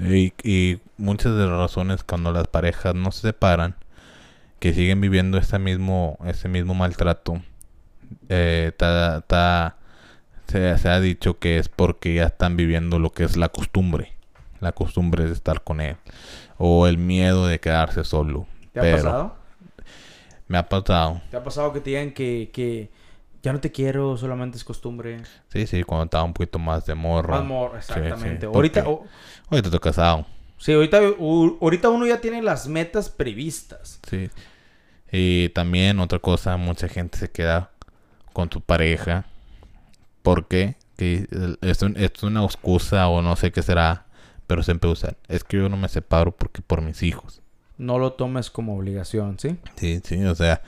Y, y muchas de las razones cuando las parejas no se separan, que siguen viviendo ese mismo, ese mismo maltrato, eh, ta- ta- se, se ha dicho que es porque ya están viviendo lo que es la costumbre. La costumbre de estar con él. O el miedo de quedarse solo. ¿Te ha Pero pasado? Me ha pasado. ¿Te ha pasado que te digan que, que ya no te quiero, solamente es costumbre? Sí, sí, cuando estaba un poquito más de morro. Más mor- Sí, exactamente. sí, ahorita, porque- o- Ahorita estoy casado. sí, ahorita, u- ahorita uno ya tiene las metas previstas. Sí. Y también otra cosa, mucha gente se queda con su pareja. ¿Por qué? Que es, un- es una excusa o no sé qué será, pero siempre usan. Es que yo no me separo porque por mis hijos. No lo tomes como obligación, ¿sí? Sí, sí, o sea,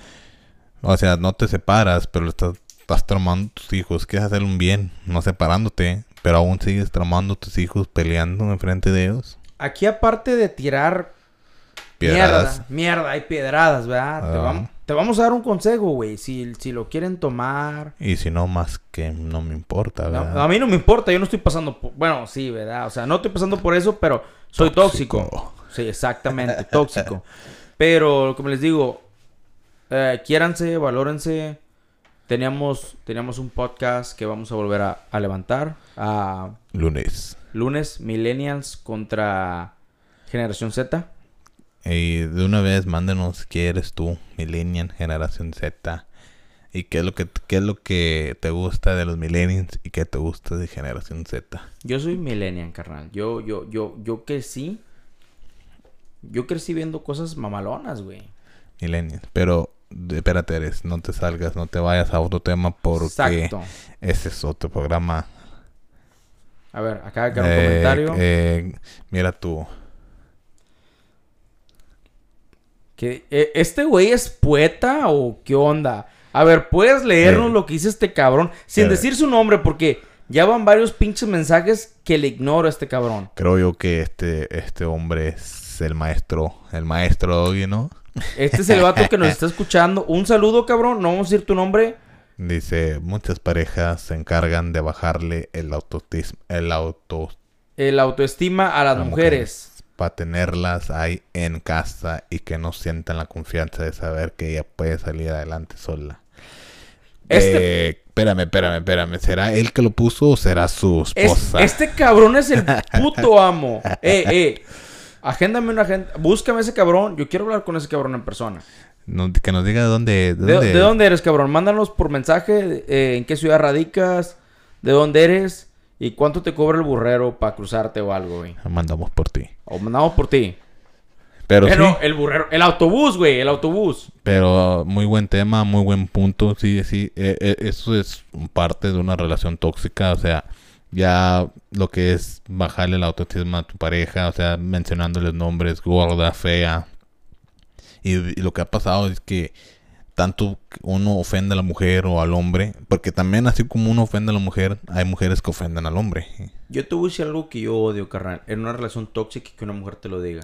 o sea, no te separas, pero estás, estás tramando tus hijos. Quieres hacer un bien, no separándote, pero aún sigues tramando tus hijos peleando enfrente de ellos. Aquí aparte de tirar Piedradas. Mierda, mierda, hay piedradas, ¿verdad? Te, Ah. Te vamos a dar un consejo, güey. Si, si lo quieren tomar. Y si no, más que no me importa, No, ¿verdad? a mí no me importa, yo no estoy pasando por. Bueno, sí, ¿verdad? O sea, no estoy pasando por eso, pero soy tóxico. Tóxico. Sí, exactamente, tóxico. Pero, como les digo, eh, quiéranse, valórense. Teníamos, teníamos un podcast que vamos a volver a, a levantar. A Lunes. lunes, Millennials contra Generación Z. Y de una vez mándenos qué eres tú, Millennial, Generación Z. ¿Y qué es lo que qué es lo que te gusta de los millennials y qué te gusta de generación Z? Yo soy millennial, carnal. Yo, yo, yo, yo crecí. Yo crecí viendo cosas mamalonas, güey. Millennials. Pero, espérate, Eres, no te salgas, no te vayas a otro tema porque Exacto. ese es otro programa. A ver, acá queda un Eh, comentario. eh, mira tú. Que, eh, ¿Este güey es poeta o qué onda? A ver, ¿puedes leernos Eh. lo que dice este cabrón? Sin Eh. decir su nombre, porque ya van varios pinches mensajes que le ignoro a este cabrón. Creo yo que este, este hombre es el maestro, el maestro Doggy, ¿no? Este es el vato que nos está escuchando. Un saludo, cabrón. No vamos a decir tu nombre. Dice, muchas parejas se encargan de bajarle el autoestima, el auto El autoestima a las mujeres. Para tenerlas ahí en casa y que no sientan la confianza de saber que ella puede salir adelante sola. Este- Eh, espérame, espérame, espérame. ¿Será él que lo puso o será su Es- esposa? este cabrón es el puto amo. Eh, eh. Agéndame una agenda. Búscame ese cabrón. Yo quiero hablar con ese cabrón en persona. No, que nos diga de dónde. ¿De, dónde de dónde eres, cabrón? Mándanos por mensaje eh, en qué ciudad radicas, de dónde eres y cuánto te cobra el burrero para cruzarte o algo, güey. Mandamos por ti. O mandamos por ti. Pero Pero sí, el burrero, el autobús, güey, el autobús. pero muy buen tema, muy buen punto. Sí, sí. eh, eh, eso es parte de una relación tóxica. O sea, ya lo que es bajarle la autoestima a tu pareja. O sea, mencionándoles nombres, gorda, fea. Y, y lo que ha pasado es que tanto uno ofende a la mujer o al hombre. Porque también así como uno ofende a la mujer, hay mujeres que ofenden al hombre. Yo te voy a decir algo que yo odio, carnal. En una relación tóxica que una mujer te lo diga.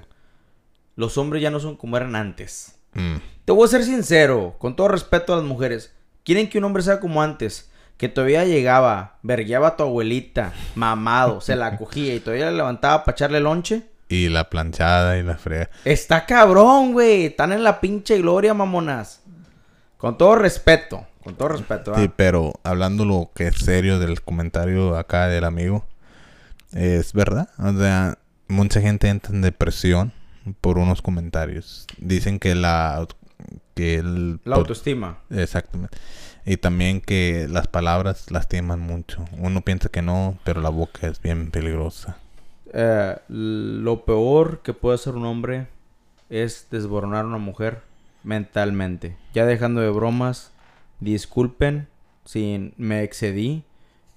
Los hombres ya no son como eran antes. Mm. Te voy a ser sincero, con todo respeto a las mujeres. Quieren que un hombre sea como antes. Que todavía llegaba, vergueaba a tu abuelita, mamado, se la cogía y todavía la levantaba para echarle lonche. Y la planchada y la frega. Está cabrón, güey. Están en la pinche gloria, mamonas. Con todo respeto, con todo respeto. Sí, pero hablando lo que es serio del comentario acá del amigo, es verdad. O sea, mucha gente entra en depresión por unos comentarios. Dicen que la... Que el, La autoestima. Exactamente. Y también que las palabras lastiman mucho. Uno piensa que no, pero la boca es bien peligrosa. Eh, lo peor que puede hacer un hombre es desboronar a una mujer mentalmente. Ya dejando de bromas, disculpen si me excedí.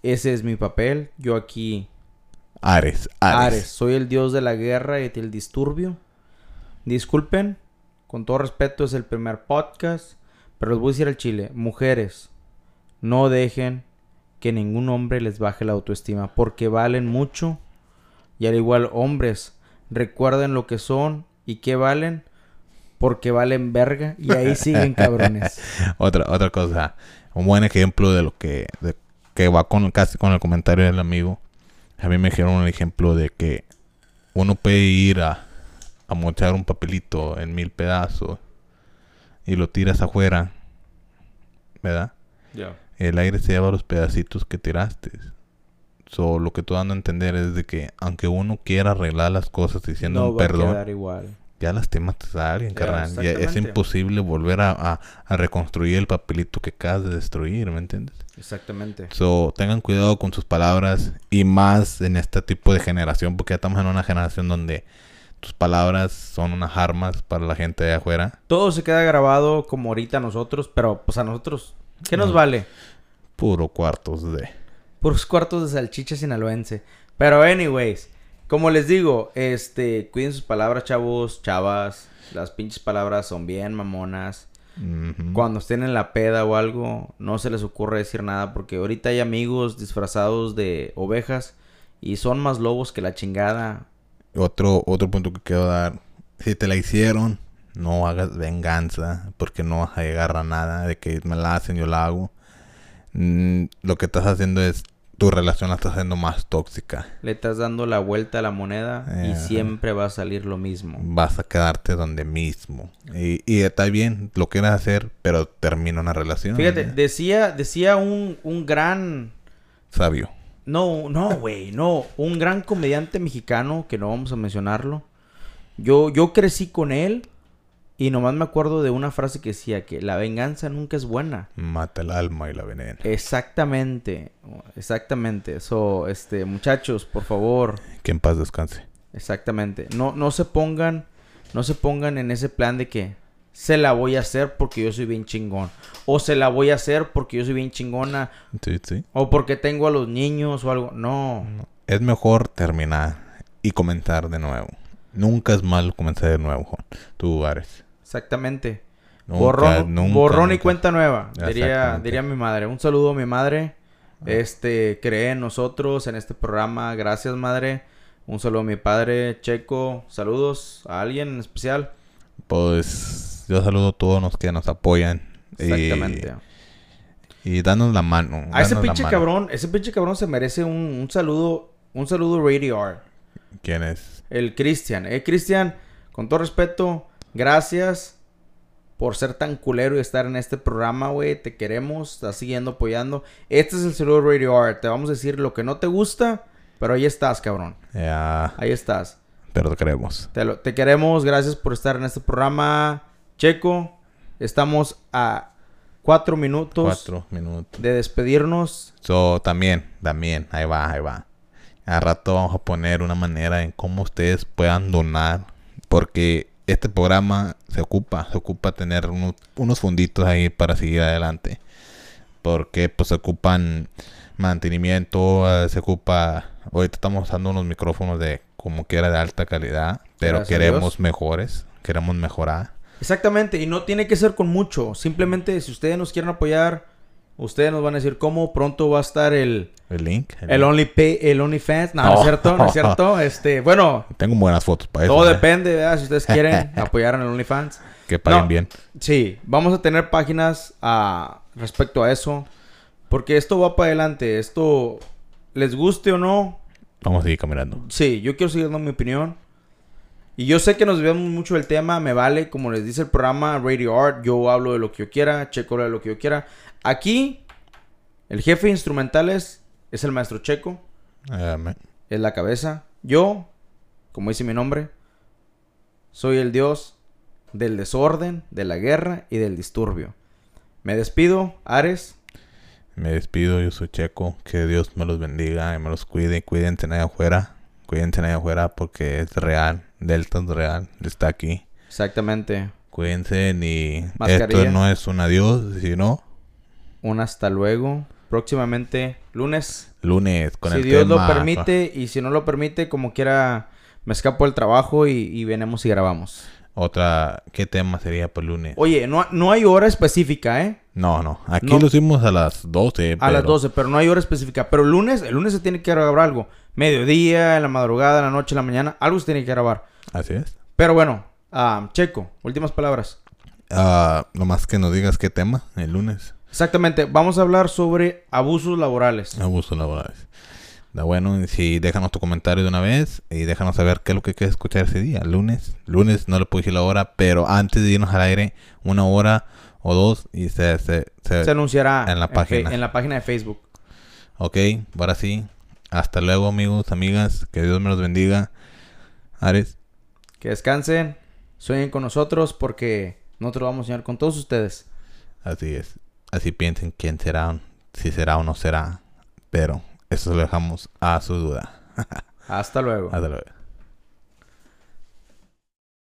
Ese es mi papel. Yo aquí, Ares, Ares. Ares, soy el dios de la guerra y del disturbio. Disculpen, con todo respeto, es el primer podcast. Pero les voy a decir al chile, mujeres, no dejen que ningún hombre les baje la autoestima porque valen mucho. Y al igual, hombres, recuerden lo que son y qué valen porque valen verga. Y ahí siguen cabrones. Otra, otra cosa, un buen ejemplo de lo que, de- que va con casi con el comentario del amigo. A mí me dijeron un ejemplo de que uno puede ir a, a mochar un papelito en mil pedazos y lo tiras afuera, ¿verdad? Ya. El aire se lleva los pedacitos que tiraste. So, lo que tú dando a entender es de que aunque uno quiera arreglar las cosas diciendo No un va perdón, igual. Ya lastimaste a alguien, carnal. Ya es imposible volver a, a- a reconstruir el papelito que acabas de destruir, ¿me entiendes? Exactamente. So, tengan cuidado con sus palabras y más en este tipo de generación, porque ya estamos en una generación donde tus palabras son unas armas para la gente de afuera. Todo se queda grabado como ahorita nosotros, pero pues a nosotros, ¿qué nos No. vale? Puro cuartos de... Puros cuartos de salchicha sinaloense. Pero anyways, como les digo, este, cuiden sus palabras, chavos, chavas. Las pinches palabras son bien mamonas. Cuando estén en la peda o algo, no se les ocurre decir nada porque ahorita hay amigos disfrazados de ovejas y son más lobos que la chingada. Otro, otro punto que quiero dar. Si te la hicieron, no hagas venganza, porque no vas a llegar a nada de que me la hacen, yo la hago. Mm, lo que estás haciendo es, tu relación la estás haciendo más tóxica. Le estás dando la vuelta a la moneda y Ajá. siempre va a salir lo mismo. Vas a quedarte donde mismo. Y, y está bien, lo quieres hacer, pero termina una relación. Fíjate, ¿eh? decía, decía un, un gran Sabio. No, no, güey, no. Un gran comediante mexicano, que no vamos a mencionarlo. Yo, yo crecí con él Y nomás me acuerdo de una frase que decía que la venganza nunca es buena. Mata el alma y la venena. Exactamente, exactamente. Eso, este, muchachos, por favor. Que en paz descanse. Exactamente. No, no se pongan, no se pongan en ese plan de que se la voy a hacer porque yo soy bien chingón. O se la voy a hacer porque yo soy bien chingona. Sí, sí. O porque tengo a los niños o algo. No. Es mejor terminar y comenzar de nuevo. Nunca es malo comenzar de nuevo, Juan. Tú, Ares. Exactamente. Nunca, borrón nunca, borrón y cuenta nueva, diría, diría mi madre. Un saludo a mi madre. Este, cree en nosotros, en este programa. Gracias, madre. Un saludo a mi padre, Checo. Saludos a alguien en especial. Pues yo saludo a todos los que nos apoyan. Exactamente. Y, danos la mano. A ese pinche cabrón, ese pinche cabrón se merece un, un saludo, un saludo Radio R. ¿Quién es? El Cristian. Eh, Cristian, con todo respeto, gracias por ser tan culero y estar en este programa, güey. Te queremos, estás siguiendo apoyando. Este es el saludo Radio R. Te vamos a decir lo que no te gusta, pero ahí estás, cabrón. Ya, Ahí estás. pero te queremos. Te, lo- te queremos, gracias por estar en este programa. Checo, estamos a cuatro minutos Cuatro minutos. de despedirnos. So, también, también, ahí va, ahí va. A rato vamos a poner una manera en cómo ustedes puedan donar. Porque este programa se ocupa, se ocupa tener unos, unos funditos ahí para seguir adelante. Porque pues se ocupan mantenimiento, eh, se ocupa... Ahorita estamos usando unos micrófonos de como que era de alta calidad. Pero Gracias queremos mejores, queremos mejorar. Exactamente, y no tiene que ser con mucho. Simplemente, si ustedes nos quieren apoyar, ustedes nos van a decir cómo. Pronto va a estar el, El link. el. OnlyPay, el OnlyFans. No, no es cierto, no es cierto. Este, bueno, Tengo buenas fotos para eso. todo ¿eh? depende, ¿verdad? Si ustedes quieren apoyar en el OnlyFans. Que paguen No. bien. Sí, vamos a tener páginas ah, respecto a eso. Porque esto va para adelante. Esto, les guste o no, Vamos a seguir caminando. Sí, yo quiero seguir dando mi opinión. Y yo sé que nos desviamos mucho del tema, me vale, como les dice el programa Radio Art, yo hablo de lo que yo quiera, Checo habla de lo que yo quiera. Aquí, el jefe de instrumentales es el maestro Checo, Amén. es la cabeza. Yo, como dice mi nombre, soy el dios del desorden, de la guerra y del disturbio. Me despido, Ares. Me despido, yo soy Checo. Que Dios me los bendiga y me los cuide. Cuídense allá afuera. Cuídense allá afuera porque es real. Delta es real. Está aquí. Exactamente. Cuídense y Mascarilla. esto no es un adiós, sino Un hasta luego. Próximamente, lunes. lunes con si el Dios tema. lo permite y si no lo permite, como quiera, me escapo del trabajo y, y venimos y grabamos. Otra, ¿qué tema sería para el lunes? Oye, no, no hay hora específica, ¿eh? No, no. Aquí No. lo hicimos a las 12. A las pero 12, pero no hay hora específica. Pero el lunes, el lunes se tiene que grabar algo. Mediodía, en la madrugada, en la noche, en la mañana, algo se tiene que grabar. Así es. Pero bueno, ah, Checo, últimas palabras. Ah, nomás que nos digas qué tema el lunes. Exactamente, vamos a hablar sobre abusos laborales. Abusos laborales. Da bueno, y si déjanos tu comentario de una vez y déjanos saber qué es lo que quieres escuchar ese día. Lunes, lunes no le puedo decir la hora, pero antes de irnos al aire, una hora o dos y se... se, se- Se anunciará en la página. en la página de Facebook. Ok, ahora sí. Hasta luego amigos, amigas. Que Dios me los bendiga. Ares. Que descansen, sueñen con nosotros porque nosotros vamos a soñar con todos ustedes. Así es. Así piensen quién será, si será o no será. Pero eso lo dejamos a su duda. Hasta luego. Hasta luego.